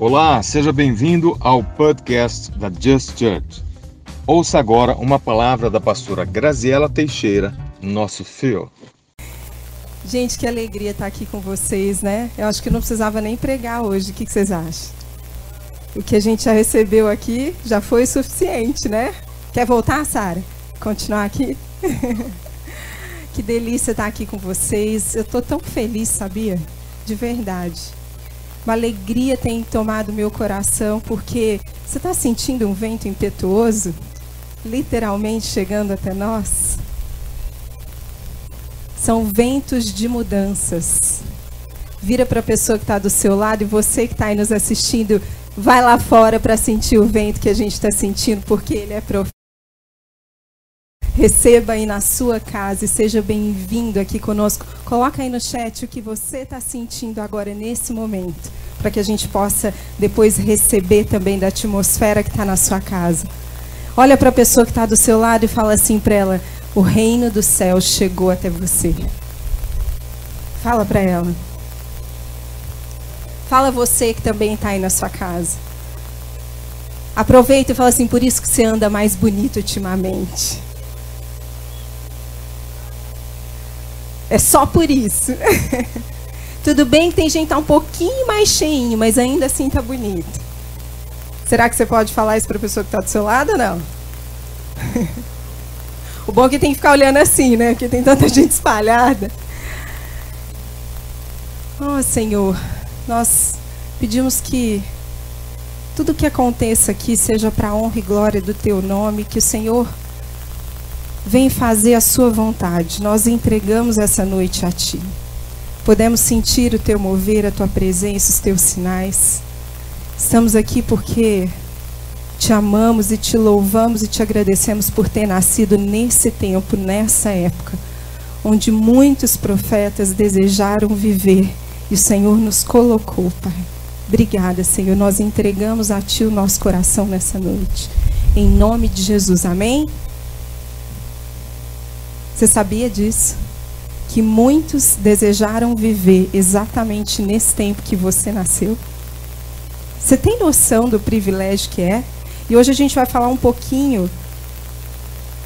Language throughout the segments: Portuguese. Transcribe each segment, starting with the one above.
Olá, seja bem-vindo ao podcast da Just Church. Ouça agora uma palavra da pastora Graziela Teixeira, nosso fio. Gente, que alegria estar aqui com vocês, né? Eu acho que não precisava nem pregar hoje. O que vocês acham? O que a gente já recebeu aqui já foi suficiente, né? Quer voltar, Sara? Continuar aqui? que delícia estar aqui com vocês. Eu estou tão feliz, sabia? De verdade uma alegria tem tomado meu coração, porque você está sentindo um vento impetuoso, literalmente chegando até nós? São ventos de mudanças. Vira para a pessoa que está do seu lado e você que está aí nos assistindo, vai lá fora para sentir o vento que a gente está sentindo, porque ele é profeta. Receba aí na sua casa e seja bem-vindo aqui conosco. Coloca aí no chat o que você está sentindo agora nesse momento, para que a gente possa depois receber também da atmosfera que está na sua casa. Olha para a pessoa que está do seu lado e fala assim para ela: o reino do céu chegou até você. Fala para ela. Fala você que também está aí na sua casa. Aproveita e fala assim: por isso que você anda mais bonito ultimamente. É só por isso. Tudo bem que tem gente que tá um pouquinho mais cheinho, mas ainda assim tá bonito. Será que você pode falar isso para a pessoa que está do seu lado ou não? o bom é que tem que ficar olhando assim, né? Porque tem tanta gente espalhada. Oh, Senhor, nós pedimos que tudo que aconteça aqui seja para honra e glória do teu nome, que o Senhor Vem fazer a sua vontade. Nós entregamos essa noite a ti. Podemos sentir o teu mover, a tua presença, os teus sinais. Estamos aqui porque te amamos e te louvamos e te agradecemos por ter nascido nesse tempo, nessa época, onde muitos profetas desejaram viver e o Senhor nos colocou, Pai. Obrigada, Senhor. Nós entregamos a Ti o nosso coração nessa noite. Em nome de Jesus. Amém? Você sabia disso? Que muitos desejaram viver exatamente nesse tempo que você nasceu? Você tem noção do privilégio que é? E hoje a gente vai falar um pouquinho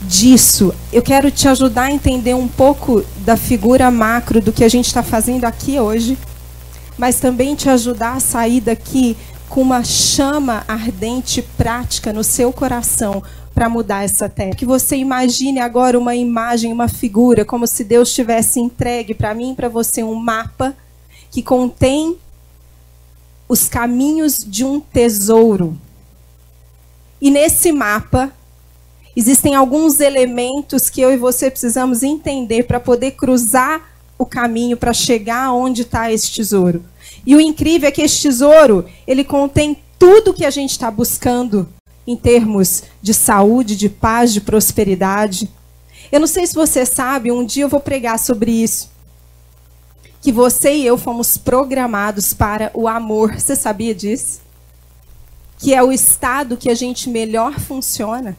disso. Eu quero te ajudar a entender um pouco da figura macro do que a gente está fazendo aqui hoje, mas também te ajudar a sair daqui com uma chama ardente prática no seu coração para mudar essa terra. Que você imagine agora uma imagem, uma figura, como se Deus tivesse entregue para mim para você um mapa que contém os caminhos de um tesouro. E nesse mapa existem alguns elementos que eu e você precisamos entender para poder cruzar o caminho para chegar onde está esse tesouro. E o incrível é que esse tesouro ele contém tudo que a gente está buscando em termos de saúde, de paz, de prosperidade. Eu não sei se você sabe, um dia eu vou pregar sobre isso. Que você e eu fomos programados para o amor. Você sabia disso? Que é o estado que a gente melhor funciona.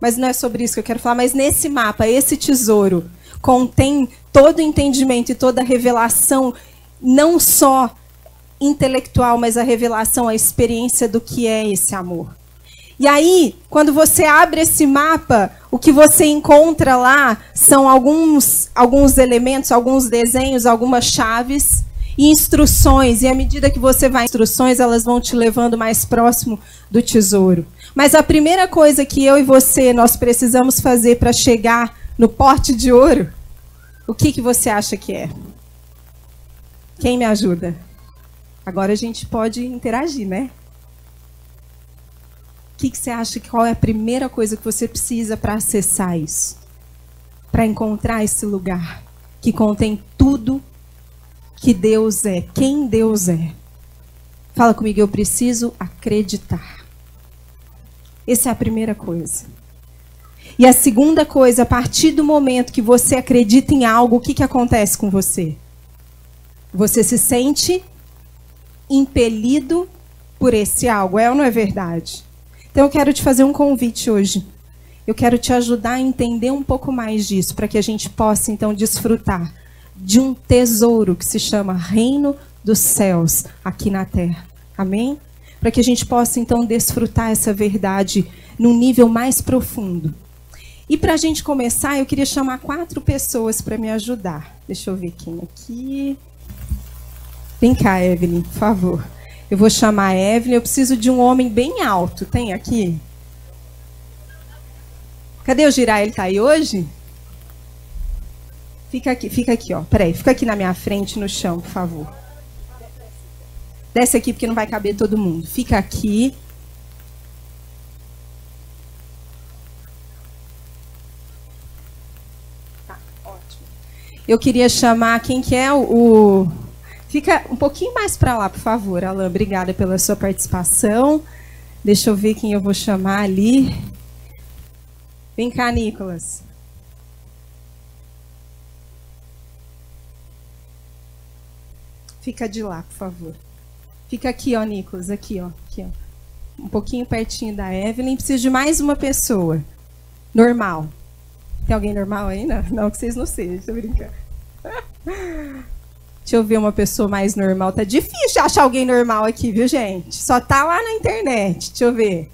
Mas não é sobre isso que eu quero falar. Mas nesse mapa, esse tesouro contém todo o entendimento e toda a revelação, não só intelectual, mas a revelação, a experiência do que é esse amor. E aí, quando você abre esse mapa, o que você encontra lá são alguns, alguns elementos, alguns desenhos, algumas chaves e instruções. E à medida que você vai instruções, elas vão te levando mais próximo do tesouro. Mas a primeira coisa que eu e você nós precisamos fazer para chegar no pote de ouro, o que, que você acha que é? Quem me ajuda? Agora a gente pode interagir, né? Que, que você acha que qual é a primeira coisa que você precisa para acessar isso? Para encontrar esse lugar que contém tudo que Deus é, quem Deus é. Fala comigo, eu preciso acreditar. Essa é a primeira coisa. E a segunda coisa, a partir do momento que você acredita em algo, o que, que acontece com você? Você se sente impelido por esse algo, é ou não é verdade? Então eu quero te fazer um convite hoje. Eu quero te ajudar a entender um pouco mais disso, para que a gente possa então desfrutar de um tesouro que se chama Reino dos Céus aqui na terra. Amém? Para que a gente possa então desfrutar essa verdade num nível mais profundo. E para a gente começar, eu queria chamar quatro pessoas para me ajudar. Deixa eu ver quem aqui. Vem cá, Evelyn, por favor. Eu vou chamar a Evelyn. Eu preciso de um homem bem alto. Tem aqui? Cadê o Girar? Ele está aí hoje? Fica aqui, fica aqui, ó. Peraí, fica aqui na minha frente, no chão, por favor. Desce aqui porque não vai caber todo mundo. Fica aqui. Tá, ótimo. Eu queria chamar quem que é o, o... Fica um pouquinho mais para lá, por favor, Alain. Obrigada pela sua participação. Deixa eu ver quem eu vou chamar ali. Vem cá, Nicolas. Fica de lá, por favor. Fica aqui, ó, Nicolas, aqui, ó, aqui, ó. Um pouquinho pertinho da Evelyn. Preciso de mais uma pessoa. Normal. Tem alguém normal aí? Não, não que vocês não sejam, eu brincar. Deixa eu ver uma pessoa mais normal. Tá difícil achar alguém normal aqui, viu, gente? Só tá lá na internet. Deixa eu ver.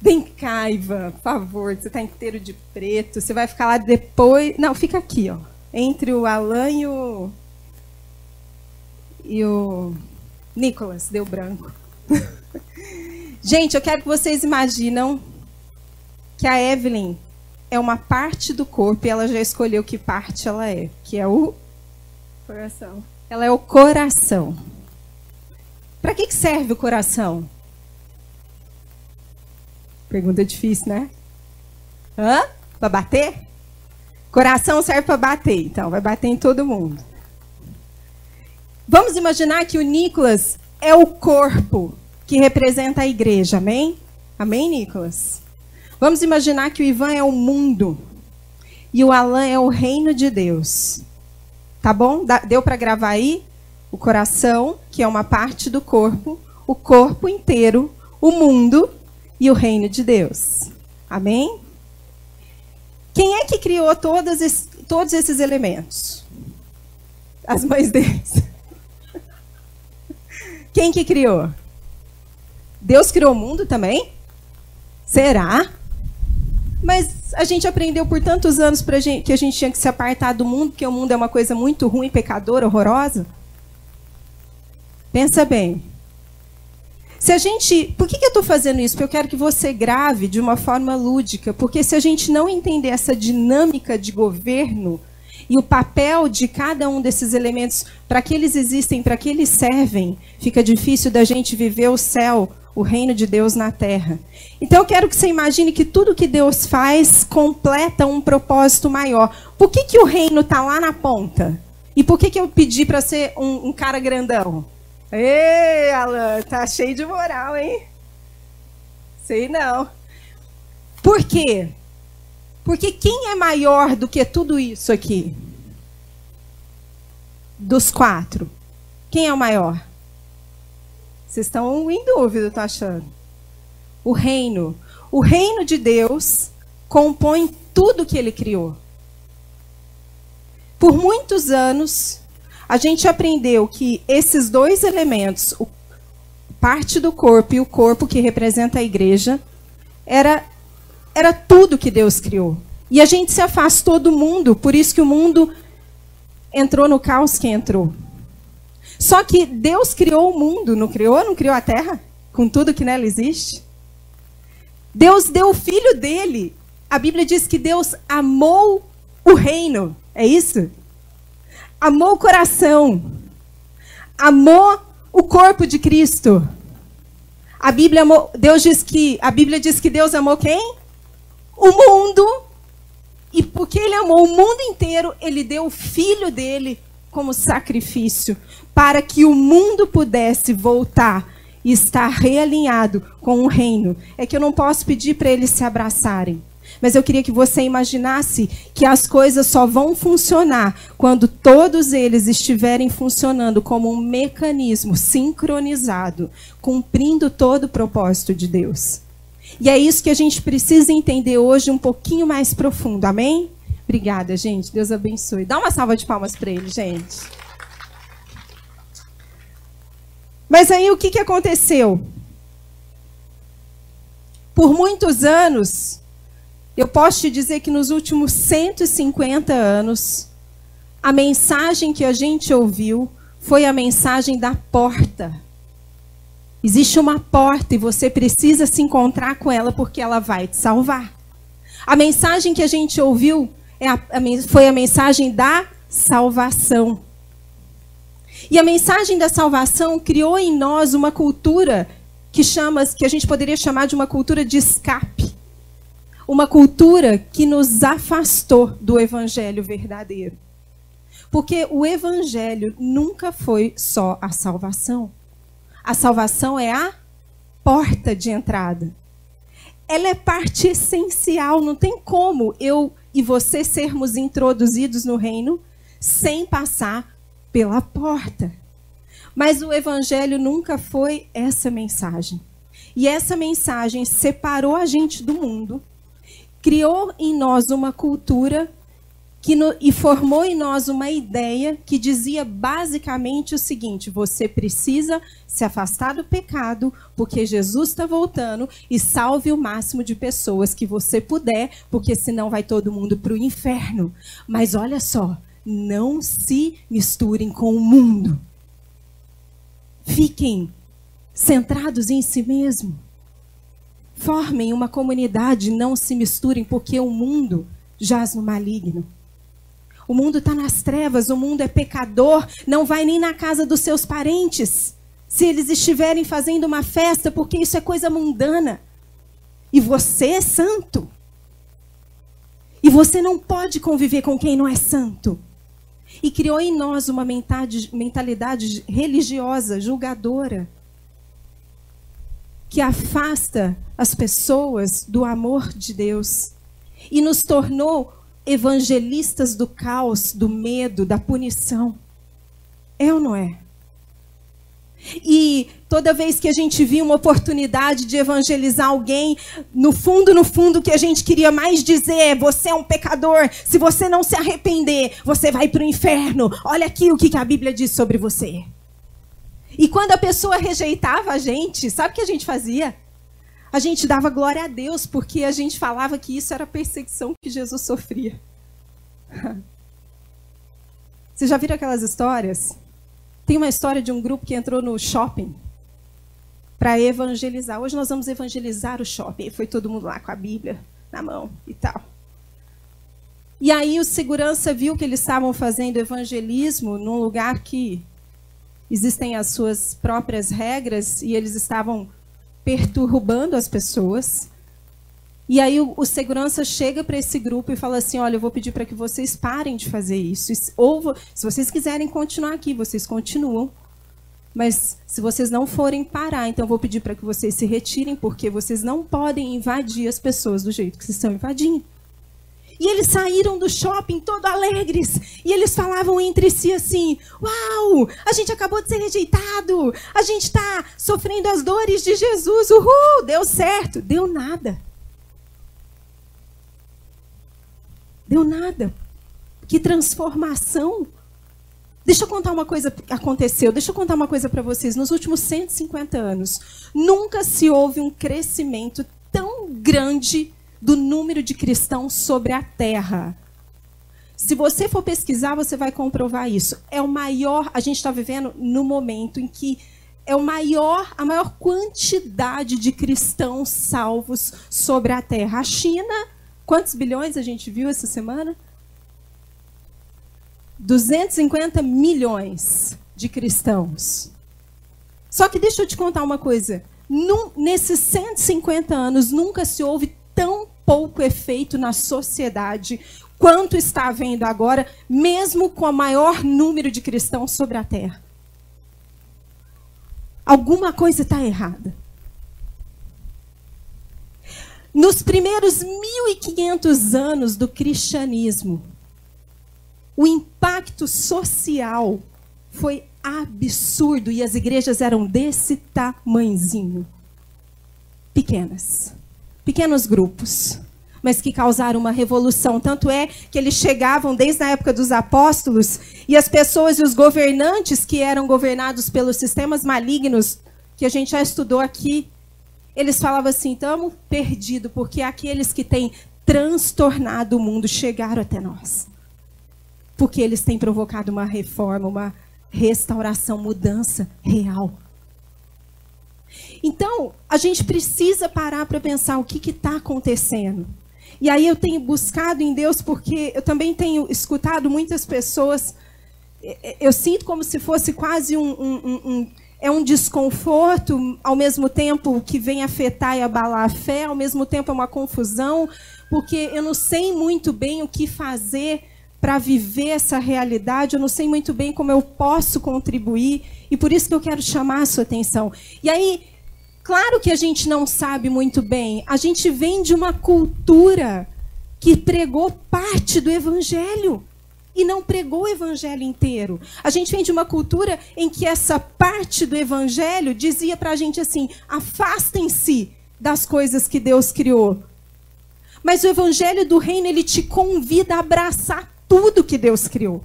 Vem cá, Ivan, por favor. Você tá inteiro de preto. Você vai ficar lá depois. Não, fica aqui, ó. Entre o Alan e o e o Nicolas deu branco. Gente, eu quero que vocês imaginam que a Evelyn é uma parte do corpo e ela já escolheu que parte ela é, que é o coração. Ela é o coração. Para que, que serve o coração? Pergunta difícil, né? Hã? Para bater? Coração serve para bater, então vai bater em todo mundo. Vamos imaginar que o Nicolas é o corpo que representa a igreja, amém? Amém, Nicolas? Vamos imaginar que o Ivan é o mundo e o Alan é o reino de Deus. Tá bom? Deu para gravar aí? O coração, que é uma parte do corpo, o corpo inteiro, o mundo e o reino de Deus. Amém? Quem é que criou todos esses elementos? As mães deles. Quem que criou? Deus criou o mundo também? Será? Mas a gente aprendeu por tantos anos gente, que a gente tinha que se apartar do mundo, porque o mundo é uma coisa muito ruim, pecadora, horrorosa. Pensa bem. Se a gente, por que, que eu estou fazendo isso? Porque eu quero que você grave de uma forma lúdica, porque se a gente não entender essa dinâmica de governo, e o papel de cada um desses elementos, para que eles existem, para que eles servem, fica difícil da gente viver o céu, o reino de Deus na terra. Então eu quero que você imagine que tudo que Deus faz completa um propósito maior. Por que, que o reino está lá na ponta? E por que, que eu pedi para ser um, um, cara grandão? Ei, Alan, tá cheio de moral, hein? Sei não. Por quê? Porque quem é maior do que tudo isso aqui? Dos quatro. Quem é o maior? Vocês estão em dúvida, tô achando. O reino. O reino de Deus compõe tudo que ele criou. Por muitos anos, a gente aprendeu que esses dois elementos, o parte do corpo e o corpo que representa a igreja, era era tudo que Deus criou. E a gente se afastou do mundo, por isso que o mundo entrou no caos que entrou. Só que Deus criou o mundo, não criou? Não criou a terra? Com tudo que nela existe? Deus deu o filho dele. A Bíblia diz que Deus amou o reino. É isso? Amou o coração. Amou o corpo de Cristo. A Bíblia amou, Deus diz que a Bíblia diz que Deus amou quem? o mundo, e porque ele amou o mundo inteiro, ele deu o filho dele como sacrifício, para que o mundo pudesse voltar e estar realinhado com o reino. É que eu não posso pedir para eles se abraçarem. Mas eu queria que você imaginasse que as coisas só vão funcionar quando todos eles estiverem funcionando como um mecanismo sincronizado, cumprindo todo o propósito de Deus. E é isso que a gente precisa entender hoje um pouquinho mais profundo. Amém? Obrigada, gente. Deus abençoe. Dá uma salva de palmas para ele, gente. Mas aí o que, que aconteceu? Por muitos anos, eu posso te dizer que nos últimos 150 anos, a mensagem que a gente ouviu foi a mensagem da porta. Existe uma porta e você precisa se encontrar com ela porque ela vai te salvar. A mensagem que a gente ouviu é a, a, foi a mensagem da salvação. E a mensagem da salvação criou em nós uma cultura que chama, que a gente poderia chamar de uma cultura de escape. Uma cultura que nos afastou do evangelho verdadeiro. Porque o evangelho nunca foi só a salvação. A salvação é a porta de entrada. Ela é parte essencial, não tem como eu e você sermos introduzidos no reino sem passar pela porta. Mas o evangelho nunca foi essa mensagem. E essa mensagem separou a gente do mundo, criou em nós uma cultura que no, e formou em nós uma ideia que dizia basicamente o seguinte: você precisa se afastar do pecado, porque Jesus está voltando, e salve o máximo de pessoas que você puder, porque senão vai todo mundo para o inferno. Mas olha só, não se misturem com o mundo. Fiquem centrados em si mesmo. Formem uma comunidade, não se misturem, porque o mundo jaz no maligno. O mundo está nas trevas, o mundo é pecador, não vai nem na casa dos seus parentes. Se eles estiverem fazendo uma festa, porque isso é coisa mundana. E você é santo. E você não pode conviver com quem não é santo. E criou em nós uma mentalidade religiosa, julgadora, que afasta as pessoas do amor de Deus e nos tornou evangelistas do caos, do medo, da punição. É ou não é? E toda vez que a gente via uma oportunidade de evangelizar alguém, no fundo, no fundo, o que a gente queria mais dizer é: você é um pecador, se você não se arrepender, você vai para o inferno. Olha aqui o que a Bíblia diz sobre você. E quando a pessoa rejeitava a gente, sabe o que a gente fazia? A gente dava glória a Deus, porque a gente falava que isso era a perseguição que Jesus sofria. Vocês já viram aquelas histórias? Tem uma história de um grupo que entrou no shopping para evangelizar. Hoje nós vamos evangelizar o shopping. Foi todo mundo lá com a Bíblia na mão e tal. E aí o segurança viu que eles estavam fazendo evangelismo num lugar que existem as suas próprias regras e eles estavam perturbando as pessoas. E aí o, o segurança chega para esse grupo e fala assim: olha, eu vou pedir para que vocês parem de fazer isso. Ou se vocês quiserem continuar aqui, vocês continuam. Mas se vocês não forem parar, então eu vou pedir para que vocês se retirem, porque vocês não podem invadir as pessoas do jeito que vocês estão invadindo. E eles saíram do shopping todo alegres. E eles falavam entre si assim: Uau, a gente acabou de ser rejeitado. A gente está sofrendo as dores de Jesus. Uhul, deu certo. Deu nada. Deu nada. Que transformação. Deixa eu contar uma coisa que aconteceu. Deixa eu contar uma coisa para vocês. Nos últimos 150 anos, nunca se houve um crescimento tão grande do número de cristãos sobre a terra. Se você for pesquisar, você vai comprovar isso. É o maior, a gente está vivendo no momento em que é o maior, a maior quantidade de cristãos salvos sobre a terra. A China, quantos bilhões a gente viu essa semana? 250 milhões de cristãos. Só que deixa eu te contar uma coisa. Num, nesses 150 anos, nunca se houve tão pouco efeito na sociedade quanto está havendo agora, mesmo com o maior número de cristãos sobre a terra. Alguma coisa está errada. Nos primeiros 1500 anos do cristianismo, o impacto social foi absurdo e as igrejas eram desse tamanhozinho pequenas pequenos grupos. mas que causaram uma revolução. Tanto é que eles chegavam desde a época dos apóstolos e as pessoas e os governantes que eram governados pelos sistemas malignos, que a gente já estudou aqui, eles falavam assim: estamos perdidos, porque aqueles que têm transtornado o mundo chegaram até nós. Porque eles têm provocado uma reforma, uma restauração, mudança real. Então, a gente precisa parar para pensar o que está acontecendo. E aí eu tenho buscado em Deus, porque eu também tenho escutado muitas pessoas. É, é, eu sinto como se fosse quase um, um, um, é um desconforto, ao mesmo tempo que vem afetar e abalar a fé, ao mesmo tempo é uma confusão, porque eu não sei muito bem o que fazer para viver essa realidade, eu não sei muito bem como eu posso contribuir, e por isso que eu quero chamar a sua atenção. E aí, Claro que a gente não sabe muito bem. A gente vem de uma cultura que pregou parte do evangelho e não pregou o evangelho inteiro. A gente vem de uma cultura em que essa parte do evangelho dizia para a gente assim: afastem-se das coisas que Deus criou. Mas o evangelho do reino ele te convida a abraçar tudo que Deus criou.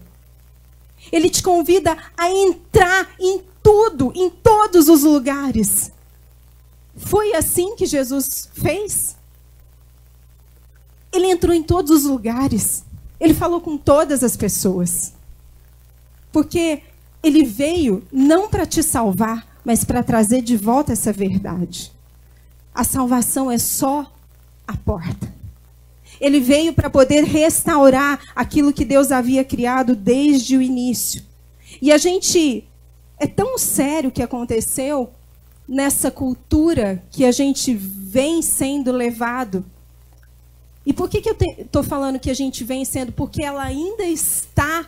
Ele te convida a entrar em tudo, em todos os lugares. Foi assim que Jesus fez? Ele entrou em todos os lugares. Ele falou com todas as pessoas. Porque ele veio não para te salvar, mas para trazer de volta essa verdade. A salvação é só a porta. Ele veio para poder restaurar aquilo que Deus havia criado desde o início. E a gente é tão sério o que aconteceu nessa cultura que a gente vem sendo levado. E por que, que eu estou falando que a gente vem sendo? Porque ela ainda está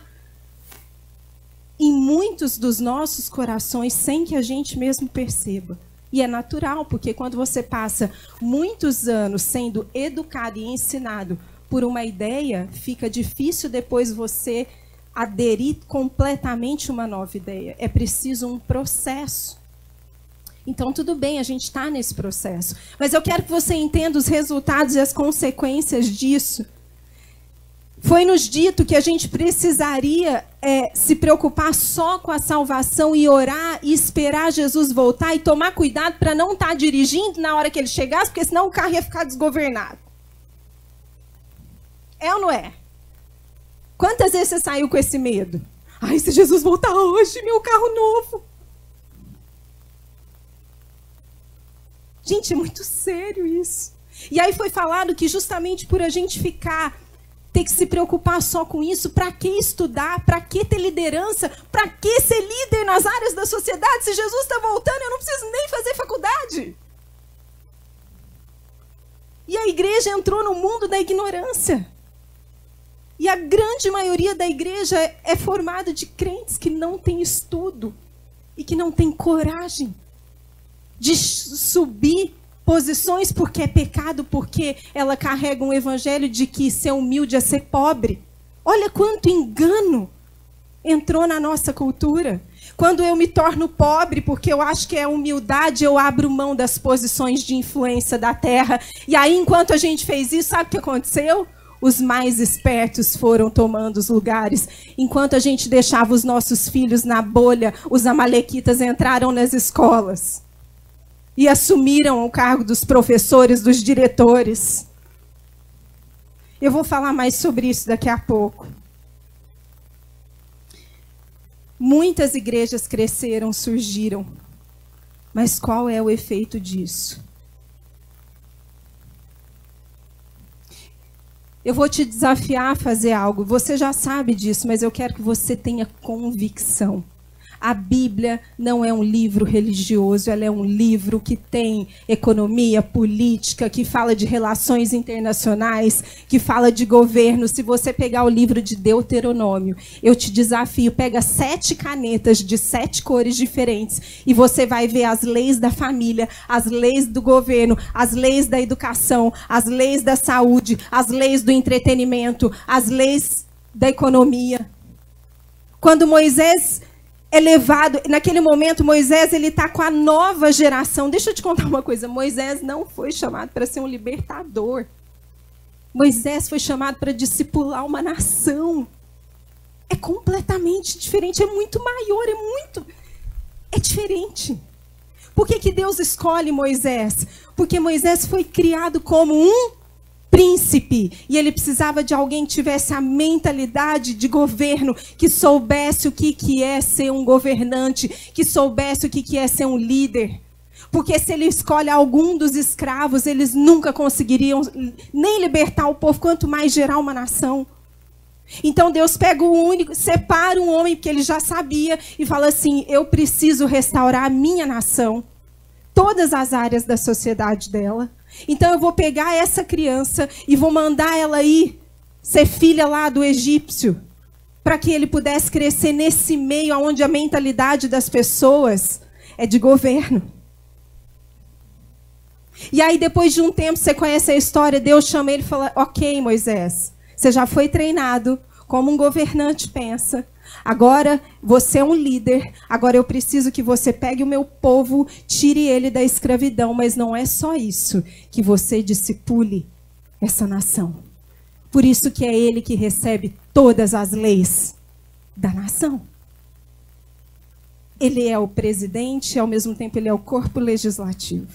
em muitos dos nossos corações sem que a gente mesmo perceba. E é natural, porque quando você passa muitos anos sendo educado e ensinado por uma ideia, fica difícil depois você aderir completamente uma nova ideia. É preciso um processo. Então, tudo bem, a gente está nesse processo. Mas eu quero que você entenda os resultados e as consequências disso. Foi nos dito que a gente precisaria é, se preocupar só com a salvação e orar e esperar Jesus voltar e tomar cuidado para não estar tá dirigindo na hora que ele chegasse, porque senão o carro ia ficar desgovernado. É ou não é? Quantas vezes você saiu com esse medo? Ai, se Jesus voltar hoje, meu carro novo. Gente, é muito sério isso. E aí foi falado que justamente por a gente ficar ter que se preocupar só com isso, para que estudar, para que ter liderança, para que ser líder nas áreas da sociedade? Se Jesus está voltando, eu não preciso nem fazer faculdade. E a igreja entrou no mundo da ignorância. E a grande maioria da igreja é formada de crentes que não têm estudo e que não têm coragem de subir posições porque é pecado, porque ela carrega um evangelho de que ser humilde é ser pobre. Olha quanto engano entrou na nossa cultura. Quando eu me torno pobre porque eu acho que é humildade, eu abro mão das posições de influência da terra. E aí, enquanto a gente fez isso, sabe o que aconteceu? Os mais espertos foram tomando os lugares. Enquanto a gente deixava os nossos filhos na bolha, os amalequitas entraram nas escolas e assumiram o cargo dos professores, dos diretores. Eu vou falar mais sobre isso daqui a pouco. Muitas igrejas cresceram, surgiram. Mas qual é o efeito disso? Eu vou te desafiar a fazer algo. Você já sabe disso, mas eu quero que você tenha convicção. A Bíblia não é um livro religioso, ela é um livro que tem economia, política, que fala de relações internacionais, que fala de governo. Se você pegar o livro de Deuteronômio, eu te desafio, pega sete canetas de sete cores diferentes e você vai ver as leis da família, as leis do governo, as leis da educação, as leis da saúde, as leis do entretenimento, as leis da economia. Quando Moisés é levado. Naquele momento, Moisés ele está com a nova geração. Deixa eu te contar uma coisa: Moisés não foi chamado para ser um libertador. Moisés foi chamado para discipular uma nação. É completamente diferente, é muito maior, é muito. É diferente. Por que, que Deus escolhe Moisés? Porque Moisés foi criado como um príncipe e ele precisava de alguém que tivesse a mentalidade de governo, que soubesse o que, que é ser um governante, que soubesse o que, que é ser um líder. Porque se ele escolhe algum dos escravos, eles nunca conseguiriam nem libertar o povo, quanto mais gerar uma nação. Então Deus pega o único, separa um homem que ele já sabia e fala assim: Eu preciso restaurar a minha nação, todas as áreas da sociedade dela. Então eu vou pegar essa criança e vou mandar ela ir ser filha lá do egípcio, para que ele pudesse crescer nesse meio onde a mentalidade das pessoas é de governo. E aí, depois de um tempo, você conhece a história, Deus chama ele e fala: Ok, Moisés, você já foi treinado como um governante pensa. Agora você é um líder. Agora eu preciso que você pegue o meu povo, tire ele da escravidão. Mas não é só isso que você discipule essa nação. Por isso que é ele que recebe todas as leis da nação. Ele é o presidente, ao mesmo tempo ele é o corpo legislativo.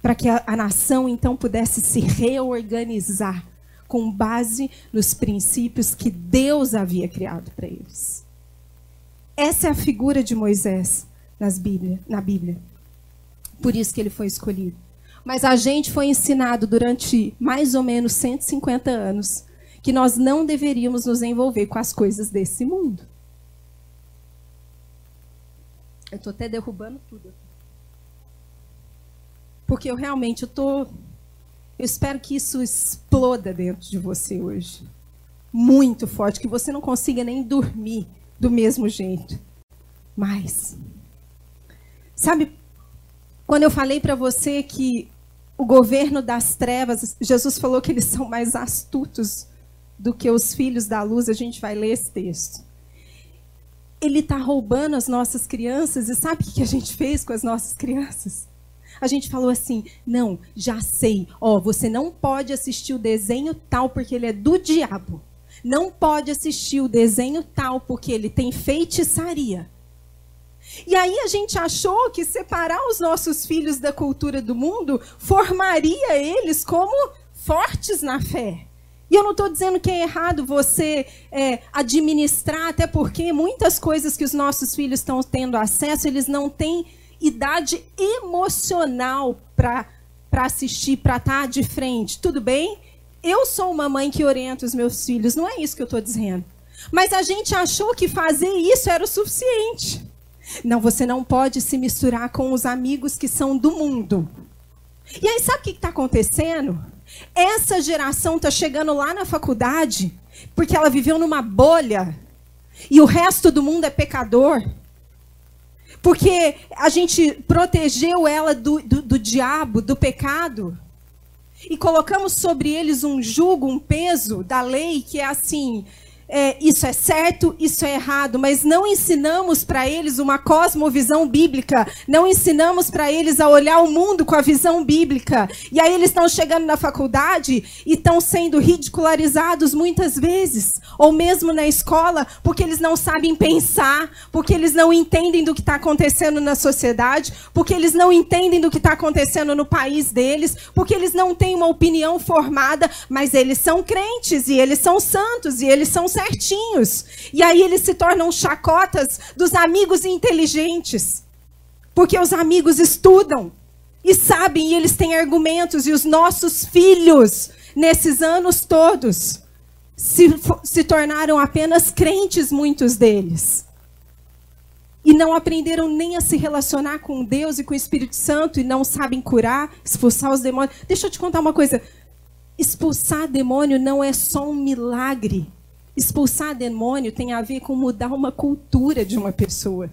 Para que a, a nação então pudesse se reorganizar com base nos princípios que Deus havia criado para eles. Essa é a figura de Moisés nas Bíblia, na Bíblia. Por isso que ele foi escolhido. Mas a gente foi ensinado durante mais ou menos 150 anos que nós não deveríamos nos envolver com as coisas desse mundo. Eu estou até derrubando tudo. Porque eu realmente estou eu espero que isso exploda dentro de você hoje. Muito forte, que você não consiga nem dormir do mesmo jeito. Mas, sabe, quando eu falei para você que o governo das trevas, Jesus falou que eles são mais astutos do que os filhos da luz, a gente vai ler esse texto. Ele está roubando as nossas crianças, e sabe o que a gente fez com as nossas crianças? A gente falou assim: não, já sei, ó, você não pode assistir o desenho tal porque ele é do diabo. Não pode assistir o desenho tal porque ele tem feitiçaria. E aí a gente achou que separar os nossos filhos da cultura do mundo formaria eles como fortes na fé. E eu não estou dizendo que é errado você é, administrar, até porque muitas coisas que os nossos filhos estão tendo acesso, eles não têm idade emocional para assistir, para estar tá de frente. Tudo bem? Eu sou uma mãe que orienta os meus filhos, não é isso que eu estou dizendo. Mas a gente achou que fazer isso era o suficiente. Não, você não pode se misturar com os amigos que são do mundo. E aí, sabe o que está acontecendo? Essa geração está chegando lá na faculdade porque ela viveu numa bolha e o resto do mundo é pecador. Porque a gente protegeu ela do, do, do diabo, do pecado. E colocamos sobre eles um jugo, um peso da lei que é assim: é, isso é certo, isso é errado, mas não ensinamos para eles uma cosmovisão bíblica, não ensinamos para eles a olhar o mundo com a visão bíblica. E aí eles estão chegando na faculdade e estão sendo ridicularizados muitas vezes, ou mesmo na escola, porque eles não sabem pensar, porque eles não entendem do que está acontecendo na sociedade, porque eles não entendem do que está acontecendo no país deles, porque eles não têm uma opinião formada, mas eles são crentes e eles são santos e eles são certinhos. E aí eles se tornam chacotas dos amigos inteligentes. Porque os amigos estudam e sabem e eles têm argumentos. E os nossos filhos, nesses anos todos, se, se tornaram apenas crentes, muitos deles. E não aprenderam nem a se relacionar com Deus e com o Espírito Santo e não sabem curar, expulsar os demônios. Deixa eu te contar uma coisa. Expulsar demônio não é só um milagre. Expulsar demônio tem a ver com mudar uma cultura de uma pessoa.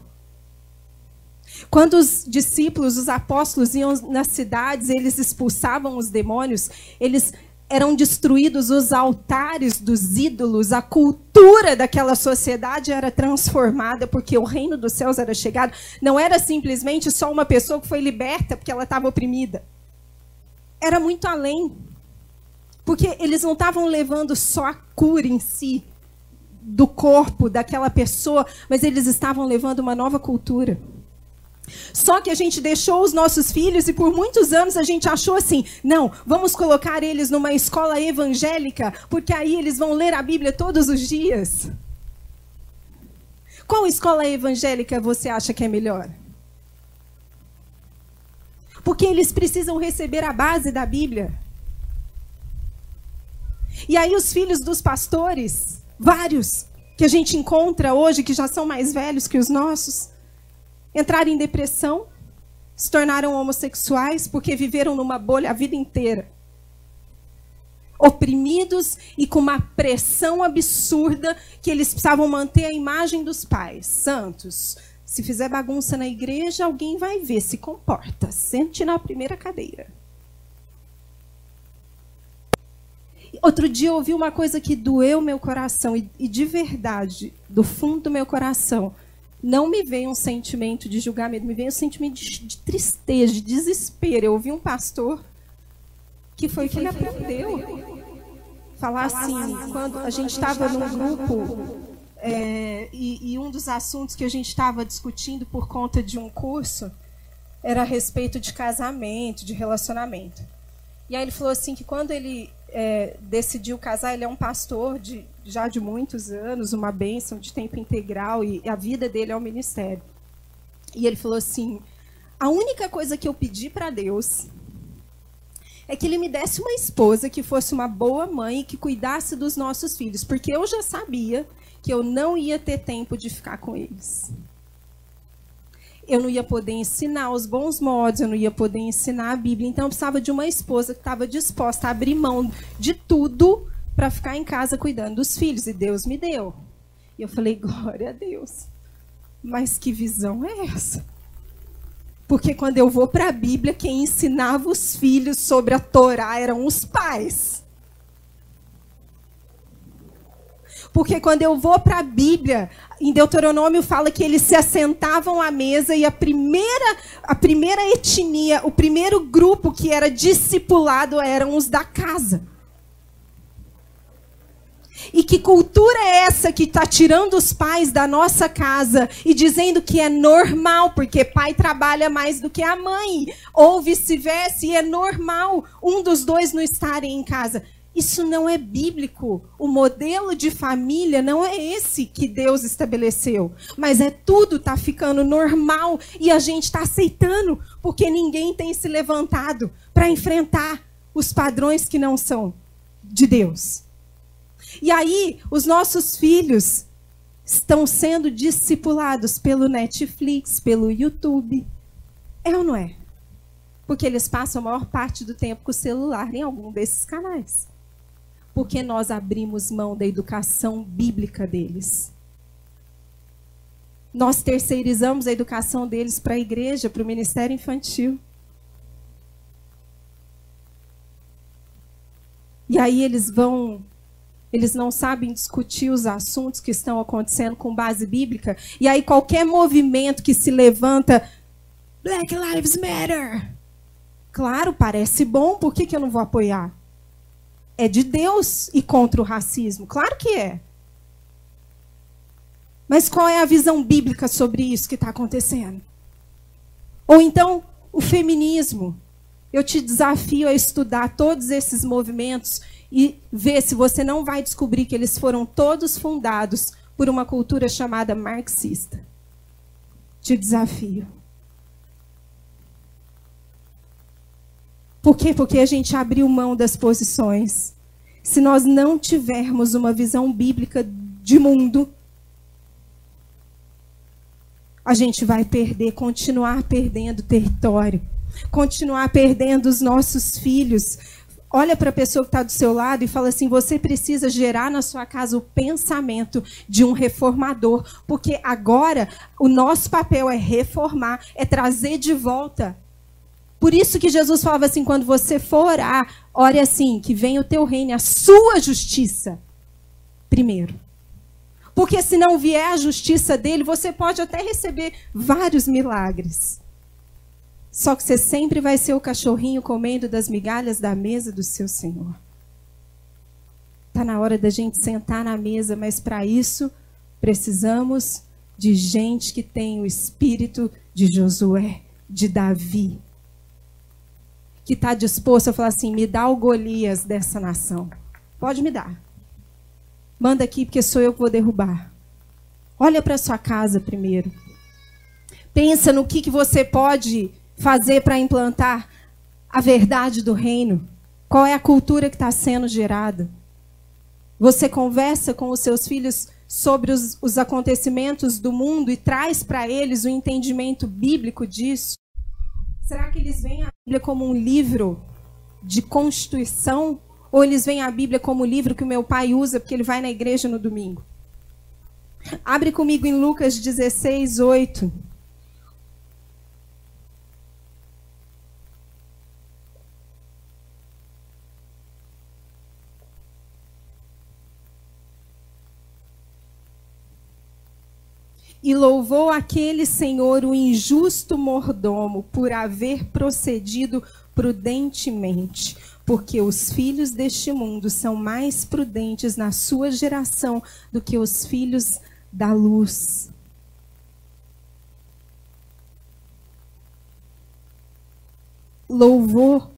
Quando os discípulos, os apóstolos iam nas cidades, eles expulsavam os demônios, eles eram destruídos os altares dos ídolos, a cultura daquela sociedade era transformada porque o reino dos céus era chegado. Não era simplesmente só uma pessoa que foi liberta porque ela estava oprimida. Era muito além. Porque eles não estavam levando só a cura em si, do corpo daquela pessoa, mas eles estavam levando uma nova cultura. Só que a gente deixou os nossos filhos e por muitos anos a gente achou assim: não, vamos colocar eles numa escola evangélica, porque aí eles vão ler a Bíblia todos os dias. Qual escola evangélica você acha que é melhor? Porque eles precisam receber a base da Bíblia. E aí os filhos dos pastores, vários que a gente encontra hoje que já são mais velhos que os nossos, entraram em depressão, se tornaram homossexuais porque viveram numa bolha a vida inteira. Oprimidos e com uma pressão absurda que eles precisavam manter a imagem dos pais santos. Se fizer bagunça na igreja, alguém vai ver, se comporta, sente na primeira cadeira. Outro dia eu ouvi uma coisa que doeu meu coração, e, e de verdade, do fundo do meu coração, não me veio um sentimento de julgamento, me veio um sentimento de, de tristeza, de desespero. Eu ouvi um pastor que foi que ele aprendeu falar assim, quando a gente estava num grupo é, e, e, um dos assuntos que a gente estava discutindo por conta de um curso era a respeito de casamento, de relacionamento. E aí ele falou assim que quando ele é, decidiu casar, ele é um pastor de, já de muitos anos, uma bênção de tempo integral, e a vida dele é o ministério. E ele falou assim: a única coisa que eu pedi para Deus é que ele me desse uma esposa que fosse uma boa mãe e que cuidasse dos nossos filhos, porque eu já sabia que eu não ia ter tempo de ficar com eles eu não ia poder ensinar os bons modos, eu não ia poder ensinar a Bíblia. Então eu precisava de uma esposa que estava disposta a abrir mão de tudo para ficar em casa cuidando dos filhos. E Deus me deu. E eu falei, glória a Deus. Mas que visão é essa? Porque quando eu vou para a Bíblia, quem ensinava os filhos sobre a Torá eram os pais. Porque quando eu vou para a Bíblia, em Deuteronômio fala que eles se assentavam à mesa e a primeira, a primeira etnia, o primeiro grupo que era discipulado eram os da casa. E que cultura é essa que está tirando os pais da nossa casa e dizendo que é normal, porque pai trabalha mais do que a mãe, ou vice-versa, e é normal um dos dois não estarem em casa? Isso não é bíblico. O modelo de família não é esse que Deus estabeleceu. Mas é tudo está ficando normal e a gente está aceitando porque ninguém tem se levantado para enfrentar os padrões que não são de Deus. E aí, os nossos filhos estão sendo discipulados pelo Netflix, pelo YouTube. É ou não é? Porque eles passam a maior parte do tempo com o celular em algum desses canais porque nós abrimos mão da educação bíblica deles. Nós terceirizamos a educação deles para a igreja, para o ministério infantil. E aí eles vão, eles não sabem discutir os assuntos que estão acontecendo com base bíblica. E aí qualquer movimento que se levanta, Black Lives Matter. Claro, parece bom, por que, que eu não vou apoiar? É de Deus e contra o racismo. Claro que é. Mas qual é a visão bíblica sobre isso que está acontecendo? Ou então, o feminismo. Eu te desafio a estudar todos esses movimentos e ver se você não vai descobrir que eles foram todos fundados por uma cultura chamada marxista. Te desafio. Por quê? Porque a gente abriu mão das posições. Se nós não tivermos uma visão bíblica de mundo, a gente vai perder, continuar perdendo território, continuar perdendo os nossos filhos. Olha para a pessoa que está do seu lado e fala assim: você precisa gerar na sua casa o pensamento de um reformador, porque agora o nosso papel é reformar, é trazer de volta por isso que Jesus falava assim: quando você for orar, ore assim, que venha o teu reino, a sua justiça primeiro. Porque se não vier a justiça dele, você pode até receber vários milagres. Só que você sempre vai ser o cachorrinho comendo das migalhas da mesa do seu Senhor. Está na hora da gente sentar na mesa, mas para isso precisamos de gente que tem o espírito de Josué, de Davi, que está disposto a falar assim: me dá o Golias dessa nação. Pode me dar. Manda aqui, porque sou eu que vou derrubar. Olha para sua casa primeiro. Pensa no que, que você pode fazer para implantar a verdade do reino. Qual é a cultura que está sendo gerada? Você conversa com os seus filhos sobre os, os acontecimentos do mundo e traz para eles o entendimento bíblico disso? Será que eles veem a Bíblia como um livro de constituição? Ou eles veem a Bíblia como o livro que o meu pai usa porque ele vai na igreja no domingo? Abre comigo em Lucas 16, 8. E louvou aquele senhor o injusto mordomo por haver procedido prudentemente, porque os filhos deste mundo são mais prudentes na sua geração do que os filhos da luz. Louvou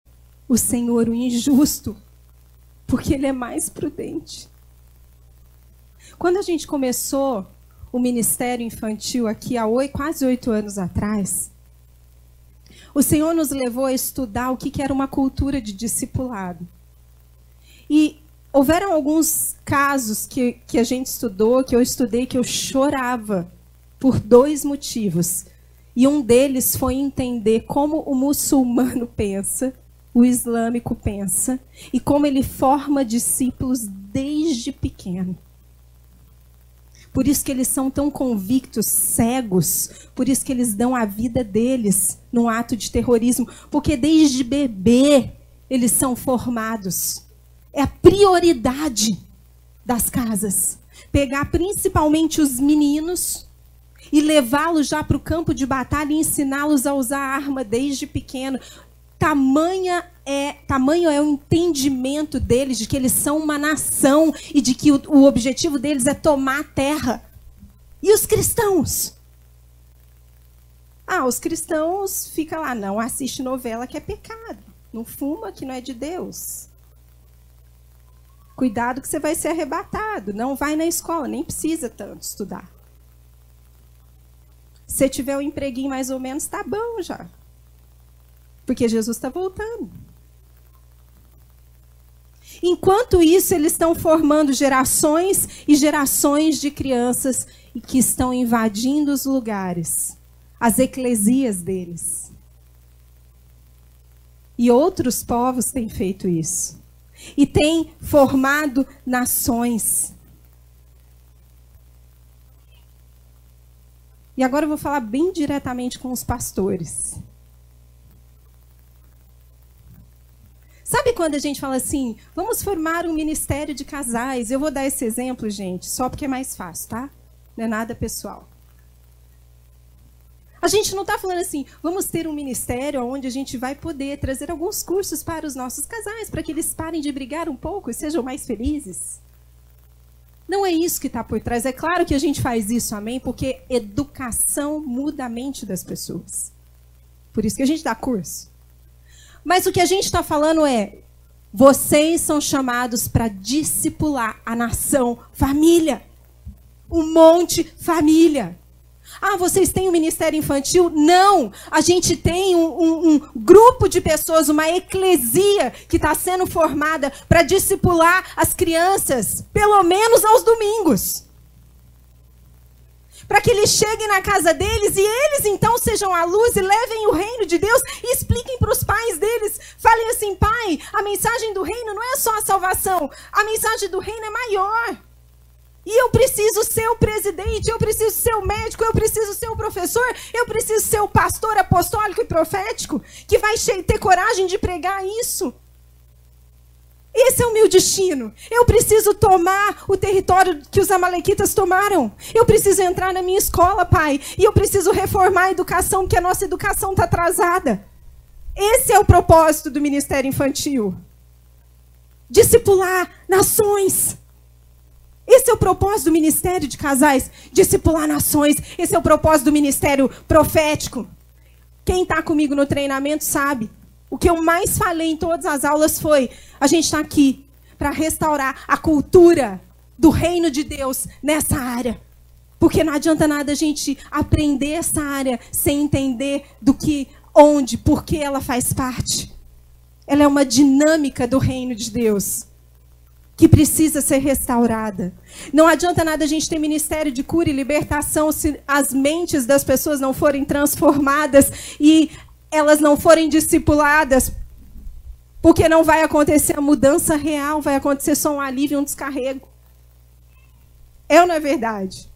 o Senhor o injusto, porque ele é mais prudente. Quando a gente começou o ministério infantil aqui há oito, quase oito anos atrás, o Senhor nos levou a estudar o que era uma cultura de discipulado. E houveram alguns casos que, que a gente estudou, que eu estudei, que eu chorava por dois motivos. E um deles foi entender como o muçulmano pensa, o islâmico pensa, e como ele forma discípulos desde pequeno. Por isso que eles são tão convictos, cegos, por isso que eles dão a vida deles num ato de terrorismo, porque desde bebê eles são formados. É a prioridade das casas. Pegar principalmente os meninos e levá-los já para o campo de batalha e ensiná-los a usar arma desde pequeno. Tamanha é, tamanho é o entendimento deles de que eles são uma nação e de que o, o objetivo deles é tomar a terra. E os cristãos? Ah, os cristãos ficam lá, não assiste novela que é pecado. Não fuma que não é de Deus. Cuidado que você vai ser arrebatado. Não vai na escola, nem precisa tanto estudar. Se tiver um empreguinho mais ou menos, tá bom já. Porque Jesus está voltando. Enquanto isso, eles estão formando gerações e gerações de crianças que estão invadindo os lugares, as eclesias deles. E outros povos têm feito isso. E têm formado nações. E agora eu vou falar bem diretamente com os pastores. Sabe quando a gente fala assim, vamos formar um ministério de casais? Eu vou dar esse exemplo, gente, só porque é mais fácil, tá? Não é nada pessoal. A gente não está falando assim, vamos ter um ministério onde a gente vai poder trazer alguns cursos para os nossos casais, para que eles parem de brigar um pouco e sejam mais felizes. Não é isso que está por trás. É claro que a gente faz isso, amém? Porque educação muda a mente das pessoas. Por isso que a gente dá curso. Mas o que a gente está falando é: vocês são chamados para discipular a nação família. O monte família. Ah, vocês têm um ministério infantil? Não! A gente tem um, um, um grupo de pessoas, uma eclesia que está sendo formada para discipular as crianças, pelo menos aos domingos para que eles cheguem na casa deles e eles então sejam a luz e levem o reino de Deus e expliquem para os pais deles. Falem assim, pai, a mensagem do reino não é só a salvação, a mensagem do reino é maior. E eu preciso ser o presidente, eu preciso ser o médico, eu preciso ser o professor, eu preciso ser o pastor apostólico e profético que vai ter coragem de pregar isso. Esse é o meu destino. Eu preciso tomar o território que os amalequitas tomaram. Eu preciso entrar na minha escola, pai. E eu preciso reformar a educação, porque a nossa educação está atrasada. Esse é o propósito do ministério infantil. Discipular nações. Esse é o propósito do ministério de casais, discipular nações. Esse é o propósito do ministério profético. Quem está comigo no treinamento sabe. O que eu mais falei em todas as aulas foi: a gente está aqui para restaurar a cultura do reino de Deus nessa área. Porque não adianta nada a gente aprender essa área sem entender do que, onde, por que ela faz parte. Ela é uma dinâmica do reino de Deus que precisa ser restaurada. Não adianta nada a gente ter ministério de cura e libertação se as mentes das pessoas não forem transformadas e elas não forem discipuladas, porque não vai acontecer a mudança real, vai acontecer só um alívio um descarrego. É ou não é verdade?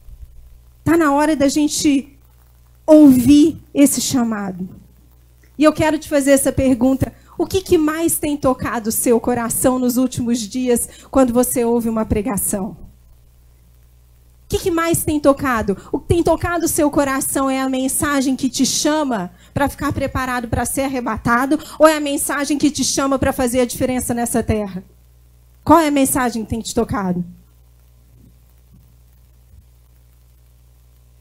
Está na hora da gente ouvir esse chamado. E eu quero te fazer essa pergunta. O que, que mais tem tocado o seu coração nos últimos dias quando você ouve uma pregação? O que, que mais tem tocado? O que tem tocado o seu coração é a mensagem que te chama para ficar preparado para ser arrebatado ou é a mensagem que te chama para fazer a diferença nessa terra? Qual é a mensagem que tem te tocado?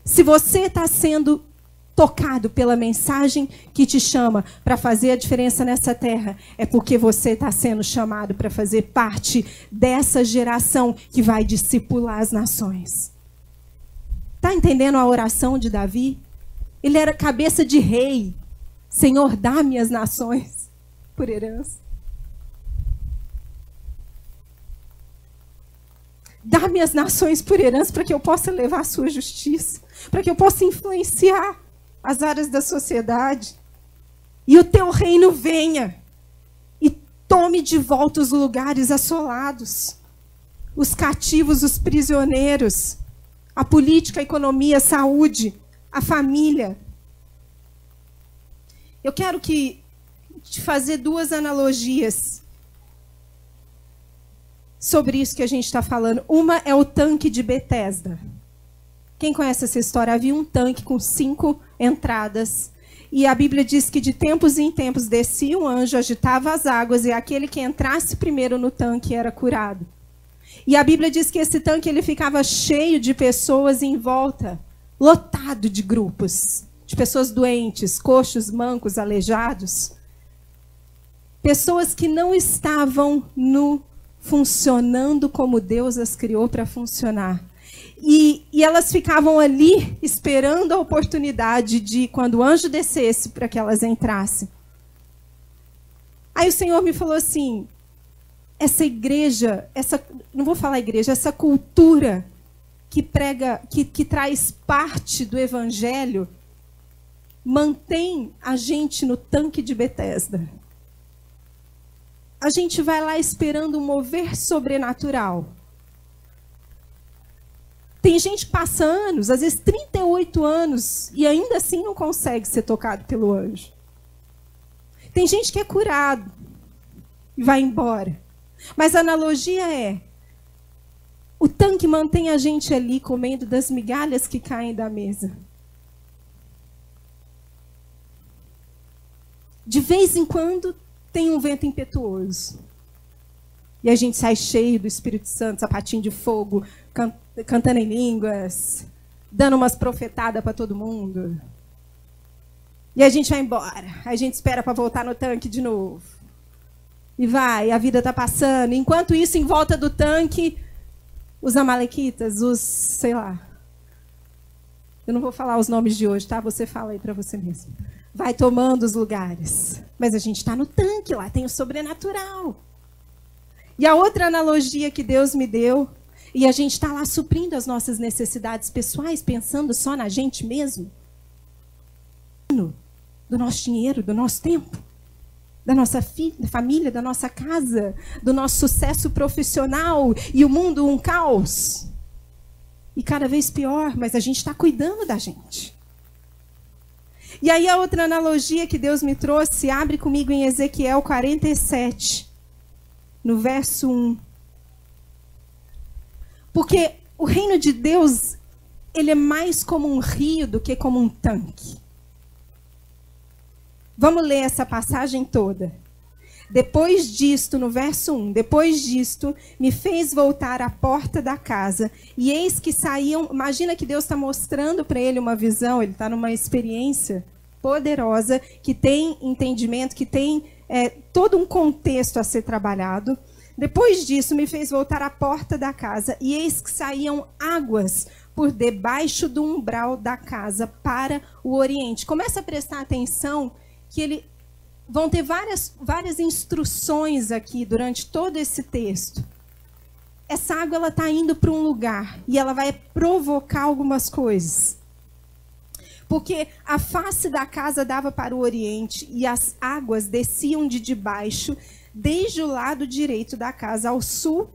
Se você está sendo tocado pela mensagem que te chama para fazer a diferença nessa terra, é porque você está sendo chamado para fazer parte dessa geração que vai discipular as nações. Está entendendo a oração de Davi? Ele era cabeça de rei. Senhor, dá-me as nações por herança. Dá-me as nações por herança para que eu possa levar a sua justiça, para que eu possa influenciar as áreas da sociedade. E o teu reino venha e tome de volta os lugares assolados, os cativos, os prisioneiros, a política, a economia, a saúde, a família. Eu quero que te fazer duas analogias sobre isso que a gente está falando. Uma é o tanque de Bethesda. Quem conhece essa história? Havia um tanque com cinco entradas. E a Bíblia diz que de tempos em tempos descia um anjo, agitava as águas, e aquele que entrasse primeiro no tanque era curado. E a Bíblia diz que esse tanque ele ficava cheio de pessoas em volta, lotado de grupos, de pessoas doentes, coxos, mancos, aleijados. Pessoas que não estavam no funcionando como Deus as criou para funcionar. E, e, elas ficavam ali esperando a oportunidade de, quando o anjo descesse, para que elas entrassem. Aí o Senhor me falou assim: essa igreja, essa, não vou falar igreja, essa cultura que prega, que, que traz parte do evangelho, mantém a gente no tanque de Betesda. A gente vai lá esperando um mover sobrenatural tem gente que passa anos, às vezes 38 anos, e ainda assim não consegue ser tocado pelo anjo. Tem gente que é curado e vai embora. Mas a analogia é: o tanque mantém a gente ali comendo das migalhas que caem da mesa. De vez em quando tem um vento impetuoso. E a gente sai cheio do Espírito Santo, sapatinho de fogo, can cantando em línguas, dando umas profetadas para todo mundo. E a gente vai embora. A gente espera para voltar no tanque de novo. E vai, a vida está passando. Enquanto isso, em volta do tanque, os amalequitas, os, sei lá. Eu não vou falar os nomes de hoje, tá? Você fala aí para você mesmo. Vai tomando os lugares. Mas a gente está no tanque, lá tem o sobrenatural. E a outra analogia que Deus me deu, e a gente está lá suprindo as nossas necessidades pessoais, pensando só na gente mesmo, do nosso dinheiro, do nosso tempo, da nossa família, da nossa casa, do nosso sucesso profissional e o mundo um caos. E cada vez pior, mas a gente está cuidando da gente. E aí a outra analogia que Deus me trouxe, abre comigo em Ezequiel 47 no verso 1. Porque o reino de Deus, ele é mais como um rio do que como um tanque. Vamos ler essa passagem toda. Depois disto, no verso 1, depois disto, me fez voltar à porta da casa, e eis que saíam. Imagina que Deus está mostrando para ele uma visão, ele está numa experiência poderosa, que tem entendimento, que tem é, todo um contexto a ser trabalhado. Depois disso, me fez voltar à porta da casa, e eis que saíam águas por debaixo do umbral da casa para o oriente. Começa a prestar atenção que ele vão ter várias, várias instruções aqui durante todo esse texto. Essa água ela está indo para um lugar e ela vai provocar algumas coisas. Porque a face da casa dava para o oriente e as águas desciam de debaixo, desde o lado direito da casa ao sul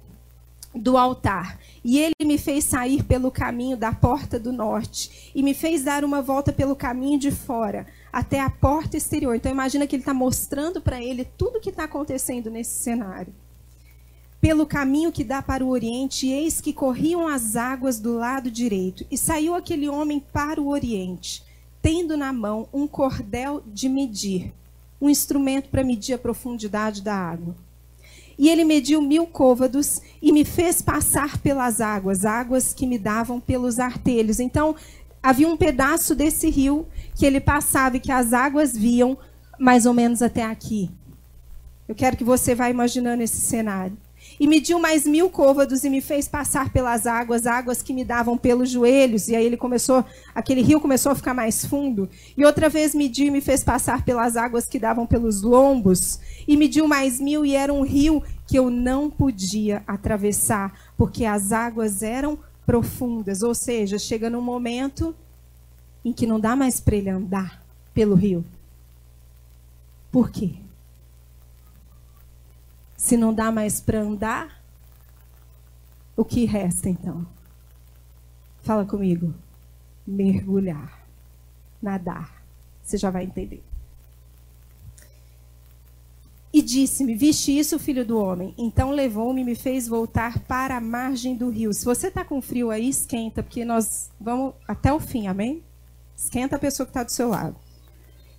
do altar. E ele me fez sair pelo caminho da porta do norte e me fez dar uma volta pelo caminho de fora até a porta exterior. Então imagina que ele está mostrando para ele tudo o que está acontecendo nesse cenário. Pelo caminho que dá para o oriente, eis que corriam as águas do lado direito. E saiu aquele homem para o oriente, tendo na mão um cordel de medir, um instrumento para medir a profundidade da água. E ele mediu mil côvados e me fez passar pelas águas, águas que me davam pelos artelhos. Então, havia um pedaço desse rio que ele passava e que as águas viam mais ou menos até aqui. Eu quero que você vá imaginando esse cenário. E mediu mais mil côvados e me fez passar pelas águas, águas que me davam pelos joelhos. E aí ele começou, aquele rio começou a ficar mais fundo. E outra vez mediu e me fez passar pelas águas que davam pelos lombos. E mediu mais mil e era um rio que eu não podia atravessar, porque as águas eram profundas, ou seja, chega num momento em que não dá mais para ele andar pelo rio. Por quê? Se não dá mais para andar, o que resta então? Fala comigo. Mergulhar, nadar. Você já vai entender. E disse-me: Viste isso, filho do homem? Então levou-me e me fez voltar para a margem do rio. Se você está com frio aí, esquenta, porque nós vamos até o fim, amém? Esquenta a pessoa que está do seu lado.